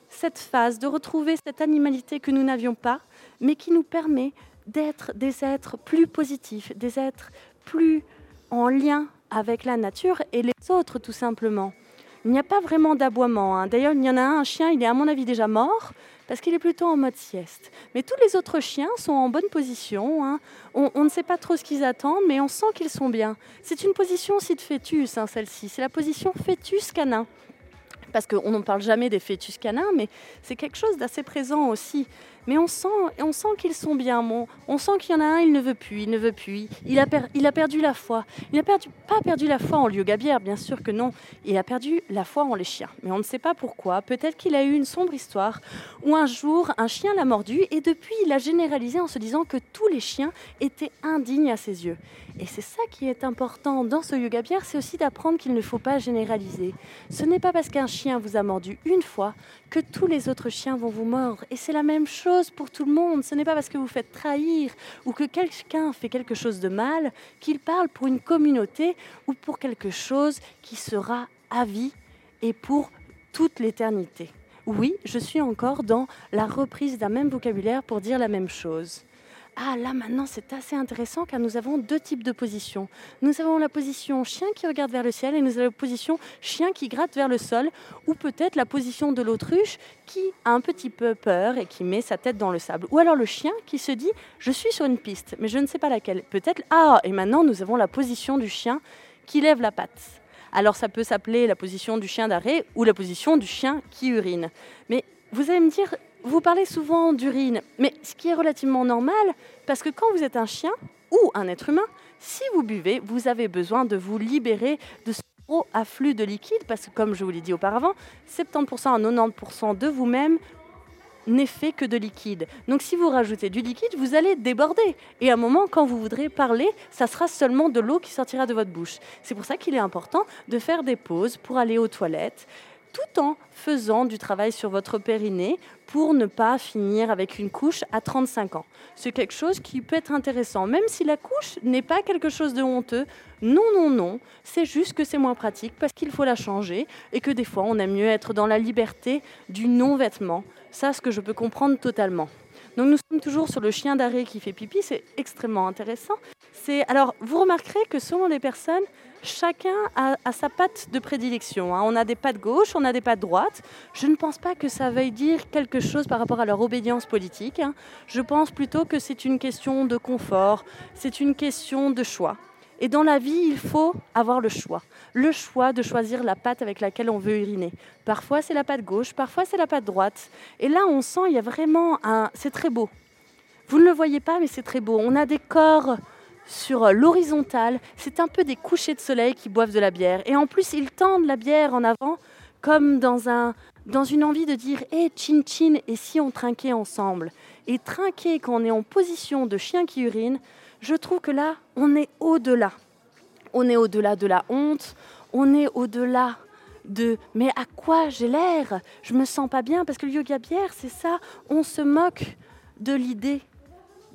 Speaker 2: cette phase, de retrouver cette animalité que nous n'avions pas, mais qui nous permet d'être des êtres plus positifs, des êtres plus en lien avec la nature et les autres, tout simplement. Il n'y a pas vraiment d'aboiement. Hein. D'ailleurs, il y en a un, chien, il est à mon avis déjà mort parce qu'il est plutôt en mode sieste. Mais tous les autres chiens sont en bonne position. Hein. On, ne sait pas trop ce qu'ils attendent, mais on sent qu'ils sont bien. C'est une position aussi de fœtus, hein, celle-ci. C'est la position fœtus canin parce qu'on n'en parle jamais des fœtus canins, mais c'est quelque chose d'assez présent aussi. Mais on sent, on sent qu'ils sont bien. Bon, on sent qu'il y en a un, il ne veut plus, il ne veut plus. Il a, perdu la foi. Il n'a pas perdu la foi en lieu gabière, bien sûr que non. Il a perdu la foi en les chiens. Mais on ne sait pas pourquoi. Peut-être qu'il a eu une sombre histoire où un jour, un chien l'a mordu et depuis, il a généralisé en se disant que tous les chiens étaient indignes à ses yeux. Et c'est ça qui est important dans ce bière, c'est aussi d'apprendre qu'il ne faut pas généraliser. Ce n'est pas parce qu'un chien vous a mordu une fois que tous les autres chiens vont vous mordre. Et c'est la même chose pour tout le monde. Ce n'est pas parce que vous faites trahir ou que quelqu'un fait quelque chose de mal qu'il parle pour une communauté ou pour quelque chose qui sera à vie et pour toute l'éternité. Oui, je suis encore dans la reprise d'un même vocabulaire pour dire la même chose. Ah là maintenant c'est assez intéressant car nous avons deux types de positions. Nous avons la position chien qui regarde vers le ciel et nous avons la position chien qui gratte vers le sol ou peut-être la position de l'autruche qui a un petit peu peur et qui met sa tête dans le sable. Ou alors le chien qui se dit je suis sur une piste mais je ne sais pas laquelle. Peut-être ah et maintenant nous avons la position du chien qui lève la patte. Alors ça peut s'appeler la position du chien d'arrêt ou la position du chien qui urine. Mais vous allez me dire, vous parlez souvent d'urine, mais ce qui est relativement normal, parce que quand vous êtes un chien ou un être humain, si vous buvez, vous avez besoin de vous libérer de ce gros afflux de liquide, parce que comme je vous l'ai dit auparavant, 70% à 90% de vous-même n'est fait que de liquide. Donc si vous rajoutez du liquide, vous allez déborder. Et à un moment, quand vous voudrez parler, ça sera seulement de l'eau qui sortira de votre bouche. C'est pour ça qu'il est important de faire des pauses pour aller aux toilettes, tout en faisant du travail sur votre périnée pour ne pas finir avec une couche à 35 ans. C'est quelque chose qui peut être intéressant, même si la couche n'est pas quelque chose de honteux. Non, non, non, c'est juste que c'est moins pratique parce qu'il faut la changer et que des fois on aime mieux être dans la liberté du non-vêtement. Ça, ce que je peux comprendre totalement. Donc nous sommes toujours sur le chien d'arrêt qui fait pipi, c'est extrêmement intéressant. C'est alors vous remarquerez que selon les personnes, chacun a, sa patte de prédilection. Hein. On a des pattes gauche, on a des pattes droite. Je ne pense pas que ça veuille dire quelque chose par rapport à leur obédience politique. Hein. Je pense plutôt que c'est une question de confort, c'est une question de choix. Et dans la vie, il faut avoir le choix. Le choix de choisir la patte avec laquelle on veut uriner. Parfois, c'est la patte gauche, parfois, c'est la patte droite. Et là, on sent, il y a vraiment un... C'est très beau. Vous ne le voyez pas, mais c'est très beau. On a des corps sur euh, l'horizontale. C'est un peu des couchers de soleil qui boivent de la bière. Et en plus, ils tendent la bière en avant comme dans, un, dans une envie de dire Hé, hey, chin chin, et si on trinquait ensemble? Et trinquer quand on est en position de chien qui urine, je trouve que là, on est au-delà. On est au-delà de la honte, on est au-delà de mais à quoi j'ai l'air? Je me sens pas bien parce que le yoga bière, c'est ça, on se moque de l'idée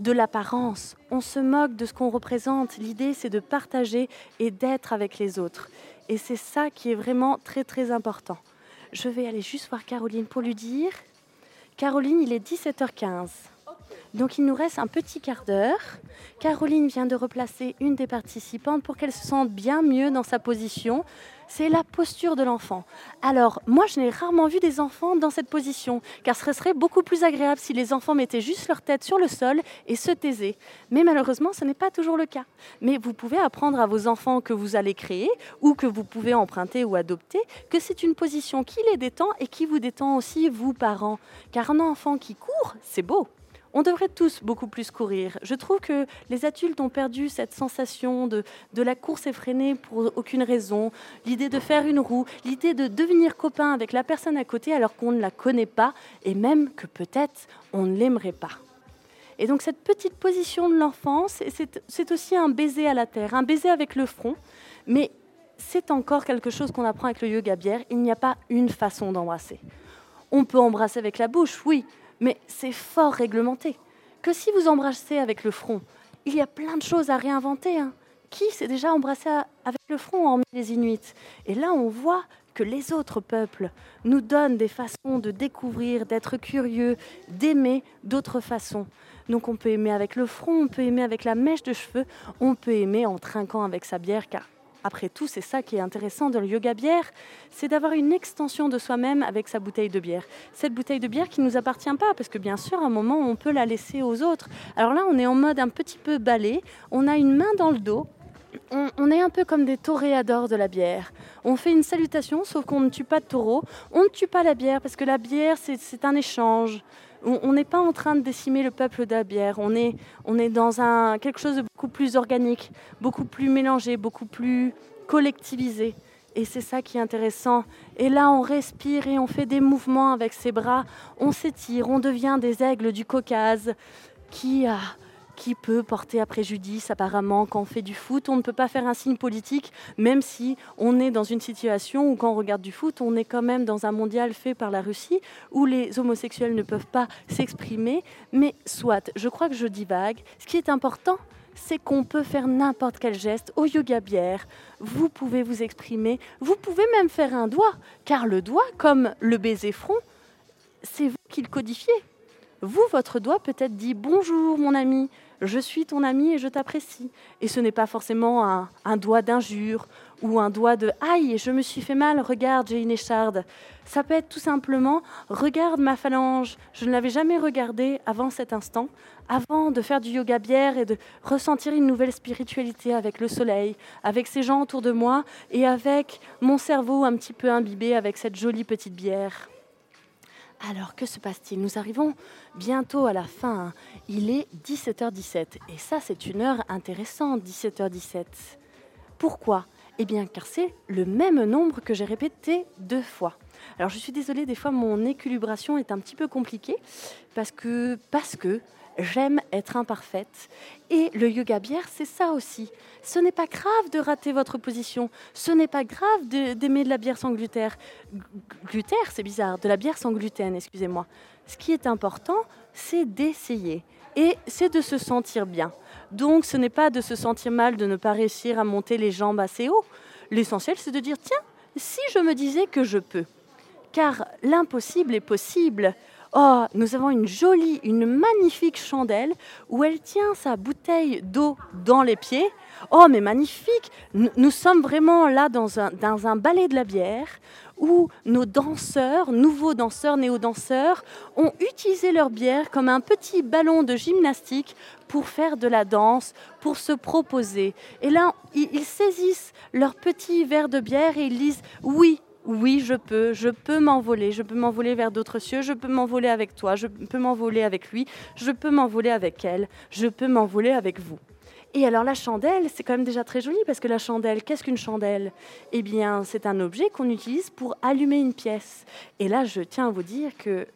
Speaker 2: de l'apparence, on se moque de ce qu'on représente. L'idée, c'est de partager et d'être avec les autres. Et c'est ça qui est vraiment très très important. Je vais aller juste voir Caroline pour lui dire. Caroline, il est 17h15. Donc il nous reste un petit quart d'heure. Caroline vient de replacer une des participantes pour qu'elle se sente bien mieux dans sa position c'est la posture de l'enfant. Alors, moi, je n'ai rarement vu des enfants dans cette position, car ce serait beaucoup plus agréable si les enfants mettaient juste leur tête sur le sol et se taisaient. Mais malheureusement, ce n'est pas toujours le cas. Mais vous pouvez apprendre à vos enfants que vous allez créer, ou que vous pouvez emprunter ou adopter, que c'est une position qui les détend et qui vous détend aussi, vous, parents. Car un enfant qui court, c'est beau. On devrait tous beaucoup plus courir. Je trouve que les adultes ont perdu cette sensation de, de la course effrénée pour aucune raison, l'idée de faire une roue, l'idée de devenir copain avec la personne à côté alors qu'on ne la connaît pas et même que peut-être on ne l'aimerait pas. Et donc cette petite position de l'enfance, c'est aussi un baiser à la terre, un baiser avec le front, mais c'est encore quelque chose qu'on apprend avec le yoga bière. Il n'y a pas une façon d'embrasser. On peut embrasser avec la bouche, oui, mais c'est fort réglementé. Que si vous embrassez avec le front, il y a plein de choses à réinventer. Hein. Qui s'est déjà embrassé avec le front en les Inuits? Et là, on voit que les autres peuples nous donnent des façons de découvrir, d'être curieux, d'aimer d'autres façons. Donc on peut aimer avec le front, on peut aimer avec la mèche de cheveux, on peut aimer en trinquant avec sa bière, car après tout, c'est ça qui est intéressant dans le yoga bière, c'est d'avoir une extension de soi-même avec sa bouteille de bière. Cette bouteille de bière qui ne nous appartient pas, parce que bien sûr, à un moment, on peut la laisser aux autres. Alors là, on est en mode un petit peu balai, on a une main dans le dos, on, est un peu comme des toréadors de la bière. On fait une salutation, sauf qu'on ne tue pas de taureau. On ne tue pas la bière, parce que la bière, c'est un échange. On n'est pas en train de décimer le peuple de la bière. On est, on est dans un, quelque chose de beaucoup plus organique, beaucoup plus mélangé, beaucoup plus collectivisé. Et c'est ça qui est intéressant. Et là, on respire et on fait des mouvements avec ses bras. On s'étire, on devient des aigles du Caucase qui, qui peut porter à préjudice apparemment quand on fait du foot. On ne peut pas faire un signe politique, même si on est dans une situation où quand on regarde du foot, on est quand même dans un mondial fait par la Russie, où les homosexuels ne peuvent pas s'exprimer. Mais soit, je crois que je divague. Ce qui est important, c'est qu'on peut faire n'importe quel geste au yoga bière. Vous pouvez vous exprimer, vous pouvez même faire un doigt, car le doigt, comme le baiser front, c'est vous qui le codifiez. Vous, votre doigt peut-être dit bonjour mon ami, je suis ton ami et je t'apprécie. Et ce n'est pas forcément un, doigt d'injure ou un doigt de aïe, je me suis fait mal, regarde, j'ai une. Ça peut être tout simplement regarde ma phalange, je ne l'avais jamais regardée avant cet instant, avant de faire du yoga bière et de ressentir une nouvelle spiritualité avec le soleil, avec ces gens autour de moi et avec mon cerveau un petit peu imbibé avec cette jolie petite bière. Alors, que se passe-t-il? Nous arrivons bientôt à la fin. Hein. Il est 17h17. Et ça, c'est une heure intéressante, 17h17. Pourquoi? Eh bien, car c'est le même nombre que j'ai répété deux fois. Alors, je suis désolée, des fois, mon équilibration est un petit peu compliquée parce que, parce que j'aime être imparfaite. Et le yoga bière, c'est ça aussi. Ce n'est pas grave de rater votre position. Ce n'est pas grave d'aimer de, la bière sans gluten. Gluten, c'est bizarre. De la bière sans gluten, excusez-moi. Ce qui est important, c'est d'essayer. Et c'est de se sentir bien. Donc, ce n'est pas de se sentir mal de ne pas réussir à monter les jambes assez haut. L'essentiel, c'est de dire, tiens, si je me disais que je peux. Car l'impossible est possible. Oh, nous avons une jolie, une magnifique chandelle où elle tient sa bouteille d'eau dans les pieds. Oh, mais magnifique Nous sommes vraiment là dans un, dans un ballet de la bière où nos danseurs, nouveaux danseurs, néo-danseurs, ont utilisé leur bière comme un petit ballon de gymnastique pour faire de la danse, pour se proposer. Et là, ils saisissent leur petit verre de bière et ils disent oui, oui, je peux, je peux m'envoler, je peux m'envoler vers d'autres cieux, je peux m'envoler avec toi, je peux m'envoler avec lui, je peux m'envoler avec elle, je peux m'envoler avec vous. Et alors la chandelle, c'est quand même déjà très joli parce que la chandelle, qu'est-ce qu'une chandelle? Eh bien, c'est un objet qu'on utilise pour allumer une pièce. Et là, je tiens à vous dire que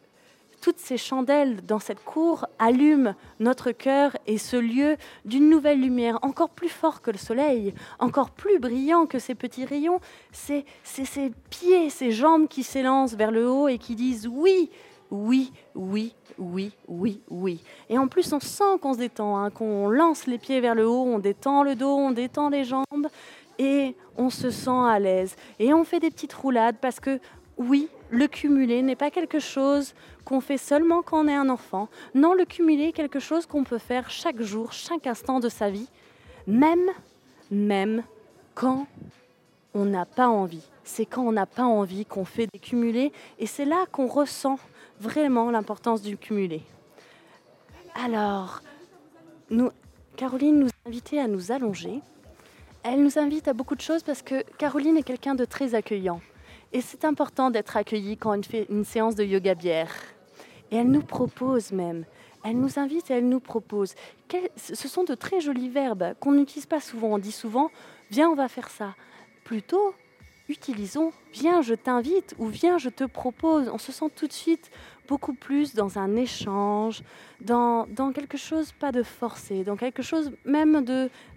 Speaker 2: toutes ces chandelles dans cette cour allument notre cœur et ce lieu d'une nouvelle lumière, encore plus fort que le soleil, encore plus brillant que ces petits rayons. C'est ces pieds, ces jambes qui s'élancent vers le haut et qui disent oui, oui, oui, oui, oui, oui. Et en plus, on sent qu'on se détend, hein, qu'on lance les pieds vers le haut, on détend le dos, on détend les jambes et on se sent à l'aise. Et on fait des petites roulades parce que oui, le cumuler n'est pas quelque chose qu'on fait seulement quand on est un enfant. Non, le cumuler est quelque chose qu'on peut faire chaque jour, chaque instant de sa vie, même, même quand on n'a pas envie. C'est quand on n'a pas envie qu'on fait des cumulés et c'est là qu'on ressent vraiment l'importance du cumulé. Alors, nous, Caroline nous a invités à nous allonger. Elle nous invite à beaucoup de choses parce que Caroline est quelqu'un de très accueillant. Et c'est important d'être accueilli quand on fait une séance de yoga bière. Et elle nous propose même, elle nous invite et elle nous propose. Ce sont de très jolis verbes qu'on n'utilise pas souvent. On dit souvent, viens, on va faire ça. Plutôt, utilisons, viens, je t'invite ou viens, je te propose. On se sent tout de suite beaucoup plus dans un échange, dans, quelque chose pas de forcé, dans quelque chose même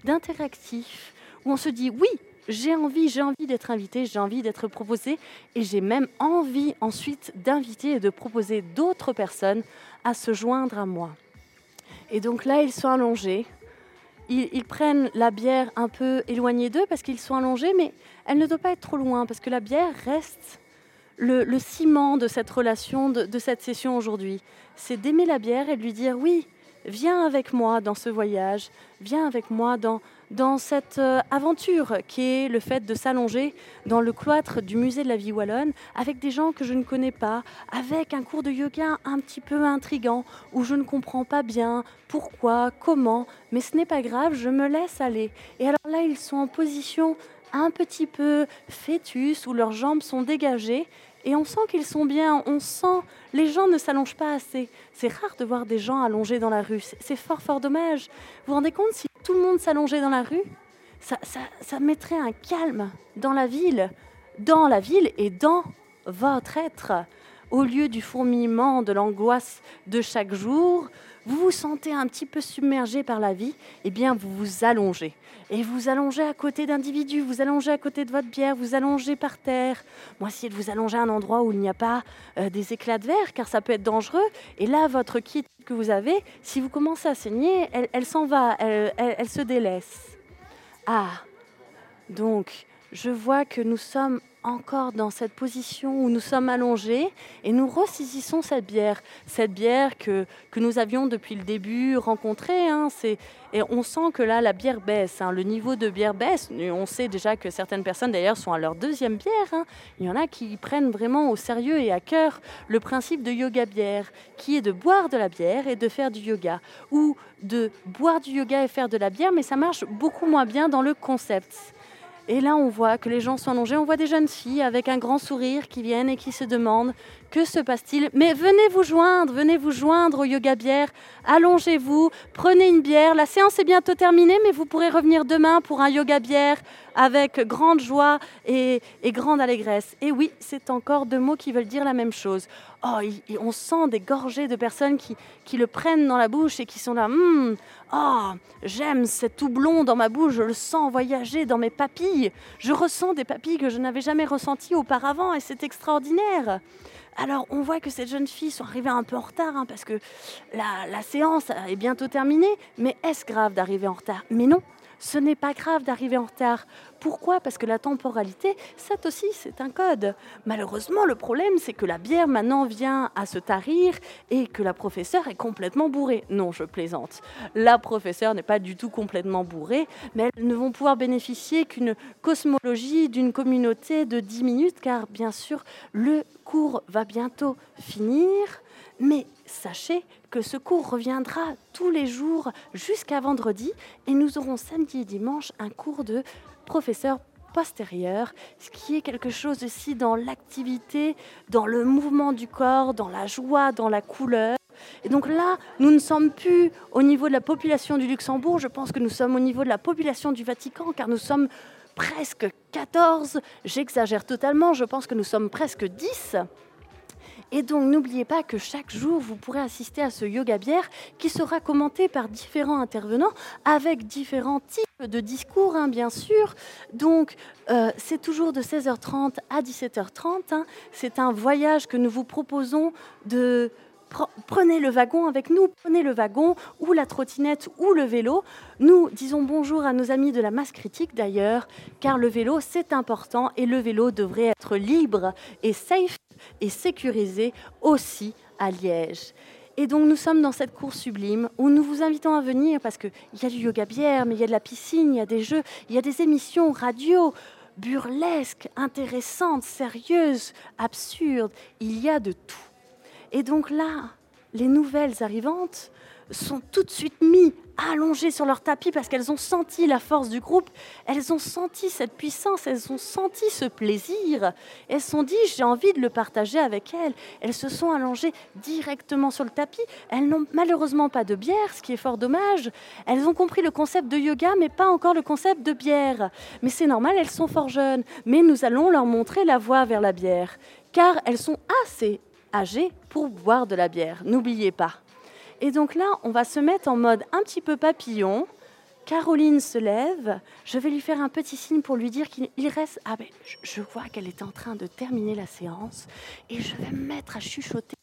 Speaker 2: d'interactif, où on se dit oui, j'ai envie, j'ai envie d'être invité, j'ai envie d'être proposé et j'ai même envie ensuite d'inviter et de proposer d'autres personnes à se joindre à moi. Et donc là, ils sont allongés. Ils, prennent la bière un peu éloignée d'eux parce qu'ils sont allongés, mais elle ne doit pas être trop loin parce que la bière reste le, ciment de cette relation, de, de cette session aujourd'hui. C'est d'aimer la bière et de lui dire oui, viens avec moi dans ce voyage, viens avec moi dans, dans cette euh, aventure qui est le fait de s'allonger dans le cloître du musée de la vie wallonne avec des gens que je ne connais pas, avec un cours de yoga un petit peu intrigant où je ne comprends pas bien pourquoi, comment, mais ce n'est pas grave, je me laisse aller. Et alors là, ils sont en position un petit peu fœtus où leurs jambes sont dégagées et on sent qu'ils sont bien, on sent les gens ne s'allongent pas assez. C'est rare de voir des gens allongés dans la rue, c'est fort fort dommage. Vous vous rendez compte si tout le monde s'allongeait dans la rue ça, ça, mettrait un calme dans la ville, dans la ville et dans votre être. Au lieu du fourmillement, de l'angoisse de chaque jour, vous vous sentez un petit peu submergé par la vie, eh bien vous vous allongez. Et vous allongez à côté d'individus, vous allongez à côté de votre bière, vous allongez par terre. Moi, essayez de vous allonger à un endroit où il n'y a pas euh, des éclats de verre, car ça peut être dangereux. Et là, votre kit que vous avez, si vous commencez à saigner, elle, s'en va, elle, elle se délaisse. Ah, donc, je vois que nous sommes encore dans cette position où nous sommes allongés et nous ressaisissons cette bière, cette bière que, que nous avions depuis le début rencontrée. Hein, et on sent que là, la bière baisse, hein, le niveau de bière baisse. on sait déjà que certaines personnes, d'ailleurs, sont à leur deuxième bière. Hein. Il y en a qui prennent vraiment au sérieux et à cœur le principe de yoga bière, qui est de boire de la bière et de faire du yoga, ou de boire du yoga et faire de la bière, mais ça marche beaucoup moins bien dans le concept. Et là, on voit que les gens sont allongés. On voit des jeunes filles avec un grand sourire qui viennent et qui se demandent que se passe-t-il? Mais venez vous joindre, venez vous joindre au yoga bière. Allongez-vous, prenez une bière. La séance est bientôt terminée, mais vous pourrez revenir demain pour un yoga bière avec grande joie et, grande allégresse. Et oui, c'est encore deux mots qui veulent dire la même chose. Oh, on sent des gorgées de personnes qui, qui le prennent dans la bouche et qui sont là. Hum, oh, j'aime cet houblon dans ma bouche, je le sens voyager dans mes papilles. Je ressens des papilles que je n'avais jamais ressenties auparavant et c'est extraordinaire. Alors, on voit que ces jeunes filles sont arrivées un peu en retard hein, parce que la séance est bientôt terminée. Mais est-ce grave d'arriver en retard? Mais non, ce n'est pas grave d'arriver en retard. Pourquoi? Parce que la temporalité, ça aussi, c'est un code. Malheureusement, le problème, c'est que la bière maintenant vient à se tarir et que la professeure est complètement bourrée. Non, je plaisante. La professeure n'est pas du tout complètement bourrée, mais elles ne vont pouvoir bénéficier qu'une cosmologie d'une communauté de 10 minutes, car bien sûr, le cours va bientôt finir. Mais sachez que ce cours reviendra tous les jours jusqu'à vendredi et nous aurons samedi et dimanche un cours de professeur postérieur, ce qui est quelque chose aussi dans l'activité, dans le mouvement du corps, dans la joie, dans la couleur. Et donc là, nous ne sommes plus au niveau de la population du Luxembourg, je pense que nous sommes au niveau de la population du Vatican, car nous sommes presque 14, j'exagère totalement, je pense que nous sommes presque 10. Et donc n'oubliez pas que chaque jour, vous pourrez assister à ce yoga bière qui sera commenté par différents intervenants avec différents types de discours, hein, bien sûr. Donc euh, c'est toujours de 16h30 à 17h30. Hein. C'est un voyage que nous vous proposons de prenez le wagon avec nous, prenez le wagon ou la trottinette ou le vélo. Nous disons bonjour à nos amis de la masse critique d'ailleurs, car le vélo c'est important et le vélo devrait être libre et safe et sécurisé aussi à Liège. Et donc nous sommes dans cette course sublime où nous vous invitons à venir parce qu'il y a du yoga bière, mais il y a de la piscine, il y a des jeux, il y a des émissions radio burlesques, intéressantes, sérieuses, absurdes. Il y a de tout. Et donc là, les nouvelles arrivantes sont tout de suite mis allongées sur leur tapis parce qu'elles ont senti la force du groupe, elles ont senti cette puissance, elles ont senti ce plaisir. Elles se sont dit, j'ai envie de le partager avec elles. Elles se sont allongées directement sur le tapis. Elles n'ont malheureusement pas de bière, ce qui est fort dommage. Elles ont compris le concept de yoga, mais pas encore le concept de bière. Mais c'est normal, elles sont fort jeunes. Mais nous allons leur montrer la voie vers la bière, car elles sont assez âgées pour boire de la bière. N'oubliez pas. Et donc là, on va se mettre en mode un petit peu papillon. Caroline se lève. Je vais lui faire un petit signe pour lui dire qu'il reste. Ah ben, je vois qu'elle est en train de terminer la séance et je vais me mettre à chuchoter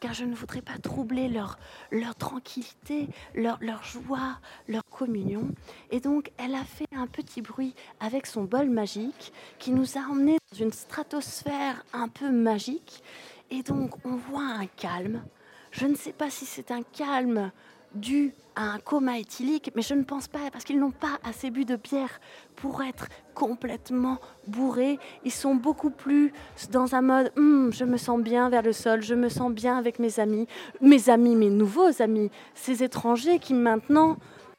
Speaker 2: car je ne voudrais pas troubler leur, leur tranquillité, leur, leur joie, leur communion. Et donc, elle a fait un petit bruit avec son bol magique qui nous a emmenés dans une stratosphère un peu magique. Et donc, on voit un calme, je ne sais pas si c'est un calme dû à un coma éthylique, mais je ne pense pas parce qu'ils n'ont pas assez bu de bière pour être complètement bourrés. Ils sont beaucoup plus dans un mode Hum, je me sens bien vers le sol, je me sens bien avec mes amis, mes amis, mes nouveaux amis, ces étrangers qui maintenant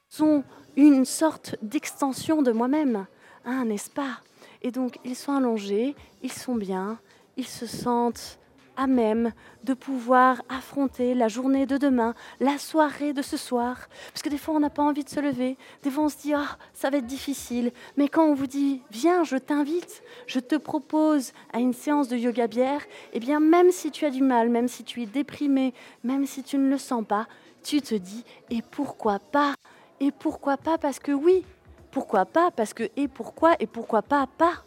Speaker 2: sont une sorte d'extension de moi-même, hein, n'est-ce pas? Et donc ils sont allongés, ils sont bien, ils se sentent même de pouvoir affronter la journée de demain, la soirée de ce soir. Parce que des fois, on n'a pas envie de se lever. Des fois, on se dit, ah, ça va être difficile. Mais quand on vous dit, viens, je t'invite, je te propose à une séance de yoga bière, eh bien, même si tu as du mal, même si tu es déprimé, même si tu ne le sens pas, tu te dis, et pourquoi pas? Et pourquoi pas Parce que oui? Pourquoi pas Parce que et pourquoi Et pourquoi pas Pas?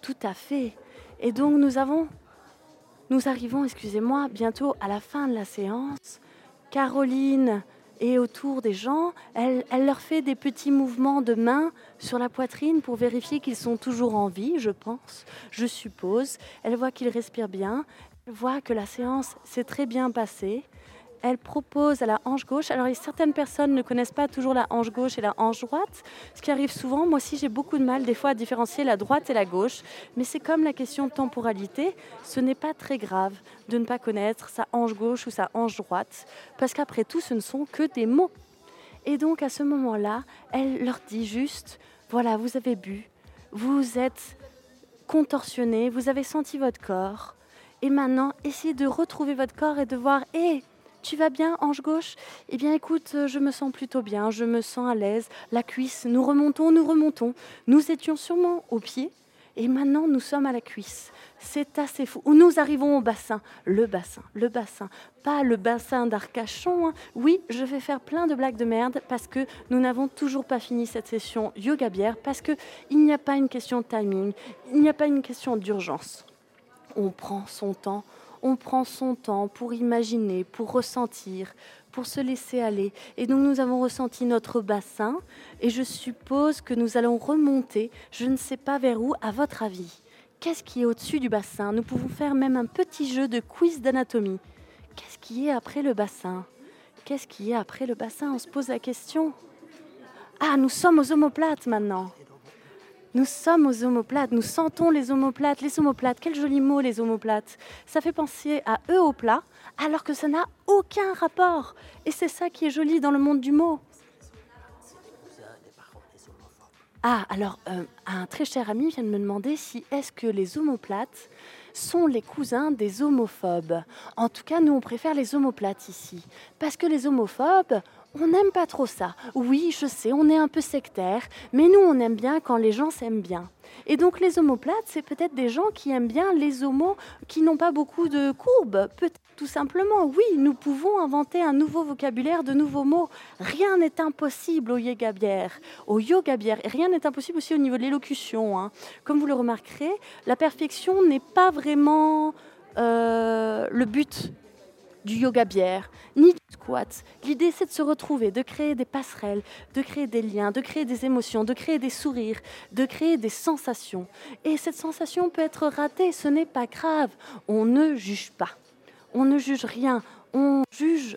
Speaker 2: Tout à fait. Et donc, nous avons nous arrivons, excusez-moi, bientôt à la fin de la séance. Caroline est autour des gens. Elle, leur fait des petits mouvements de main sur la poitrine pour vérifier qu'ils sont toujours en vie, je pense, je suppose. Elle voit qu'ils respirent bien. Elle voit que la séance s'est très bien passée elle propose à la hanche gauche. Alors, certaines personnes ne connaissent pas toujours la hanche gauche et la hanche droite, ce qui arrive souvent. Moi aussi, j'ai beaucoup de mal des fois à différencier la droite et la gauche. Mais c'est comme la question de temporalité. Ce n'est pas très grave de ne pas connaître sa hanche gauche ou sa hanche droite, parce qu'après tout, ce ne sont que des mots. Et donc, à ce moment-là, elle leur dit juste, voilà, vous avez bu, vous êtes contorsionné, vous avez senti votre corps. Et maintenant, essayez de retrouver votre corps et de voir, hé, tu vas bien, ange gauche? Eh bien, écoute, euh, je me sens plutôt bien, je me sens à l'aise. La cuisse, nous remontons, nous remontons. Nous étions sûrement au pied, et maintenant nous sommes à la cuisse. C'est assez fou. Nous arrivons au bassin. Le bassin, le bassin. Pas le bassin d'Arcachon. Hein. Oui, je vais faire plein de blagues de merde parce que nous n'avons toujours pas fini cette session yoga bière, parce qu'il n'y a pas une question de timing, il n'y a pas une question d'urgence. On prend son temps, on prend son temps pour imaginer, pour ressentir, pour se laisser aller. Et donc nous avons ressenti notre bassin et je suppose que nous allons remonter, je ne sais pas vers où, à votre avis. Qu'est-ce qui est au-dessus du bassin? Nous pouvons faire même un petit jeu de quiz d'anatomie. Qu'est-ce qui est après le bassin? Qu'est-ce qui est après le bassin? On se pose la question. Ah, nous sommes aux omoplates maintenant. Nous sommes aux omoplates, nous sentons les omoplates. Les omoplates, quel joli mot les omoplates. Ça fait penser à eux au plat, alors que ça n'a aucun rapport. Et c'est ça qui est joli dans le monde du mot. Ah, alors, euh, un très cher ami vient de me demander si est-ce que les omoplates sont les cousins des homophobes. En tout cas, nous, on préfère les omoplates ici. Parce que les homophobes, on n'aime pas trop ça. Oui, je sais, on est un peu sectaire, mais nous, on aime bien quand les gens s'aiment bien. Et donc les homoplates, c'est peut-être des gens qui aiment bien les homos qui n'ont pas beaucoup de courbes. Tout simplement, oui, nous pouvons inventer un nouveau vocabulaire, de nouveaux mots. Rien n'est impossible au yoga bière. Au rien n'est impossible aussi au niveau de l'élocution. Hein. Comme vous le remarquerez, la perfection n'est pas vraiment euh, le but du yoga bière, ni du squat. L'idée, c'est de se retrouver, de créer des passerelles, de créer des liens, de créer des émotions, de créer des sourires, de créer des sensations. Et cette sensation peut être ratée, ce n'est pas grave. On ne juge pas. On ne juge rien. On juge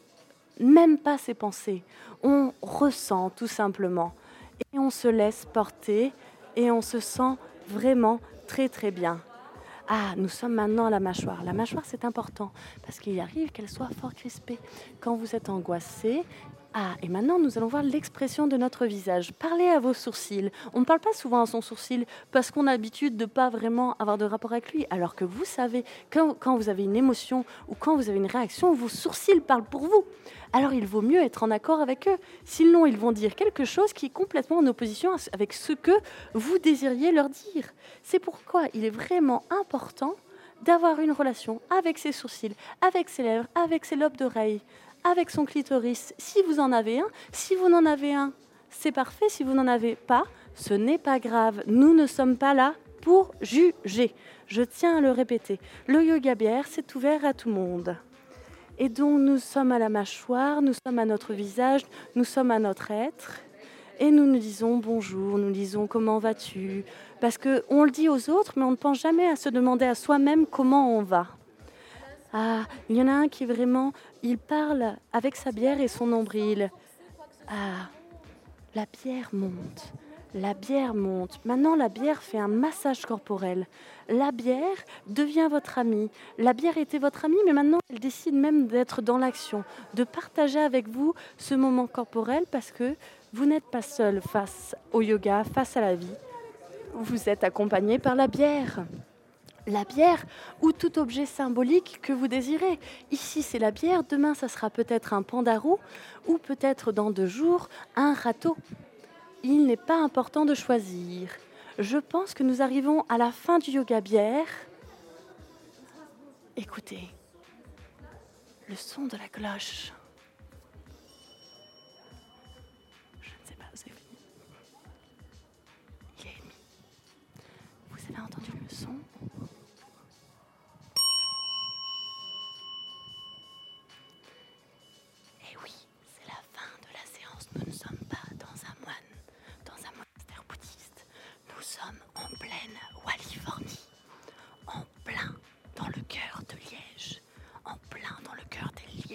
Speaker 2: même pas ses pensées. On ressent tout simplement. Et on se laisse porter et on se sent vraiment très très bien. Ah, nous sommes maintenant à la mâchoire. La mâchoire, c'est important parce qu'il arrive qu'elle soit fort crispée. Quand vous êtes angoissé, ah, et maintenant nous allons voir l'expression de notre visage. Parlez à vos sourcils. On ne parle pas souvent à son sourcil parce qu'on a l'habitude de ne pas vraiment avoir de rapport avec lui. Alors que vous savez, quand, vous avez une émotion ou quand vous avez une réaction, vos sourcils parlent pour vous. Alors il vaut mieux être en accord avec eux. Sinon, ils vont dire quelque chose qui est complètement en opposition avec ce que vous désiriez leur dire. C'est pourquoi il est vraiment important d'avoir une relation avec ses sourcils, avec ses lèvres, avec ses lobes d'oreilles avec son clitoris, si vous en avez un. Si vous n'en avez un, c'est parfait. Si vous n'en avez pas, ce n'est pas grave. Nous ne sommes pas là pour juger. Je tiens à le répéter. Le yoga bière, c'est ouvert à tout le monde. Et donc nous sommes à la mâchoire, nous sommes à notre visage, nous sommes à notre être. Et nous nous disons bonjour, nous disons comment vas-tu? Parce qu'on le dit aux autres, mais on ne pense jamais à se demander à soi-même comment on va. Ah, il y en a un qui vraiment, il parle avec sa bière et son nombril. Ah, la bière monte. La bière monte. Maintenant, la bière fait un massage corporel. La bière devient votre amie. La bière était votre amie, mais maintenant, elle décide même d'être dans l'action, de partager avec vous ce moment corporel parce que vous n'êtes pas seul face au yoga, face à la vie. Vous êtes accompagné par la bière la bière ou tout objet symbolique que vous désirez. Ici, c'est la bière, demain, ça sera peut-être un pandarou ou peut-être dans deux jours, un râteau il n'est pas important de choisir. Je pense que nous arrivons à la fin du yoga bière. Écoutez, le son de la cloche.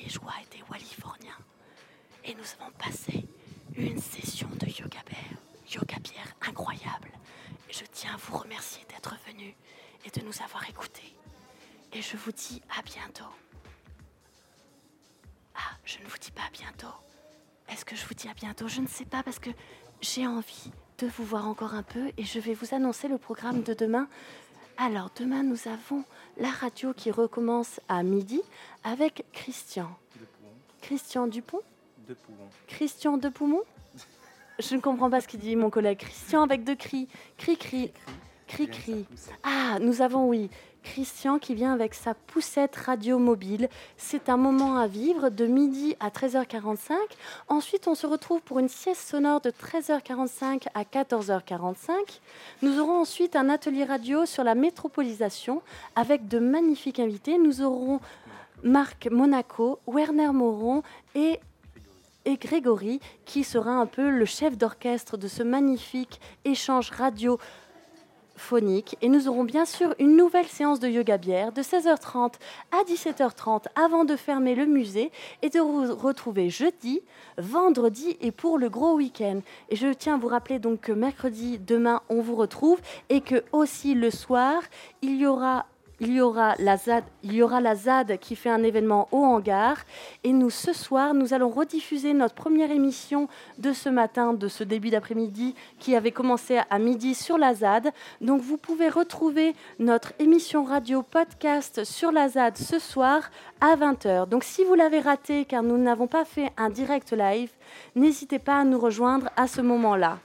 Speaker 2: Liégeois et des. Et nous avons passé une session de yoga bière, yoga bière incroyable. Je tiens à vous remercier d'être venus et de nous avoir écoutés. Et je vous dis à bientôt. Ah, je ne vous dis pas à bientôt. Est-ce que je vous dis à bientôt? Je ne sais pas parce que j'ai envie de vous voir encore un peu et je vais vous annoncer le programme de demain. Alors, demain, nous avons la radio qui recommence à midi avec Christian. Christian Dupont
Speaker 3: De Poumon.
Speaker 2: Christian de Poumon? Je ne comprends pas ce qu'il dit, mon collègue. Christian avec deux cris. Cri-cri. Cri-cri. Ah, nous avons, oui, Christian qui vient avec sa poussette radio mobile. C'est un moment à vivre de midi à 13h45. Ensuite, on se retrouve pour une sieste sonore de 13h45 à 14h45. Nous aurons ensuite un atelier radio sur la métropolisation avec de magnifiques invités. Nous aurons Marc Monaco, Werner Moron et et Grégory, qui sera un peu le chef d'orchestre de ce magnifique échange radio phonique et nous aurons bien sûr une nouvelle séance de yoga bière de 16h30 à 17h30 avant de fermer le musée et de vous retrouver jeudi, vendredi et pour le gros week-end. Et je tiens à vous rappeler donc que mercredi, demain, on vous retrouve et que aussi le soir, il y aura il y aura la ZAD, il y aura la ZAD qui fait un événement au hangar. Et nous, ce soir, nous allons rediffuser notre première émission de ce matin, de ce début d'après-midi, qui avait commencé à midi sur la ZAD. Donc, vous pouvez retrouver notre émission radio podcast sur la ZAD ce soir à 20h. Donc, si vous l'avez raté, car nous n'avons pas fait un direct live, n'hésitez pas à nous rejoindre à ce moment-là.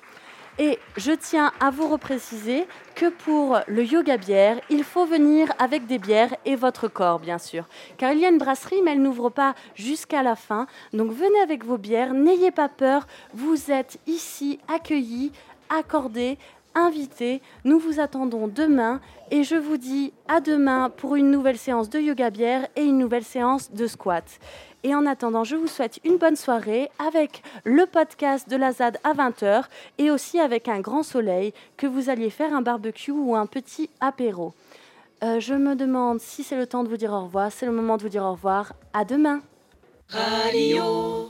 Speaker 2: Et je tiens à vous repréciser que pour le yoga bière, il faut venir avec des bières et votre corps, bien sûr. Car il y a une brasserie, mais elle n'ouvre pas jusqu'à la fin. Donc venez avec vos bières, n'ayez pas peur. Vous êtes ici accueillis, accordés, invités. Nous vous attendons demain et je vous dis à demain pour une nouvelle séance de yoga bière et une nouvelle séance de squat. Et en attendant, je vous souhaite une bonne soirée avec le podcast de la ZAD à 20h et aussi avec un grand soleil que vous alliez faire un barbecue ou un petit apéro. Euh, je me demande si c'est le temps de vous dire au revoir. C'est le moment de vous dire au revoir. À demain.
Speaker 1: Radio.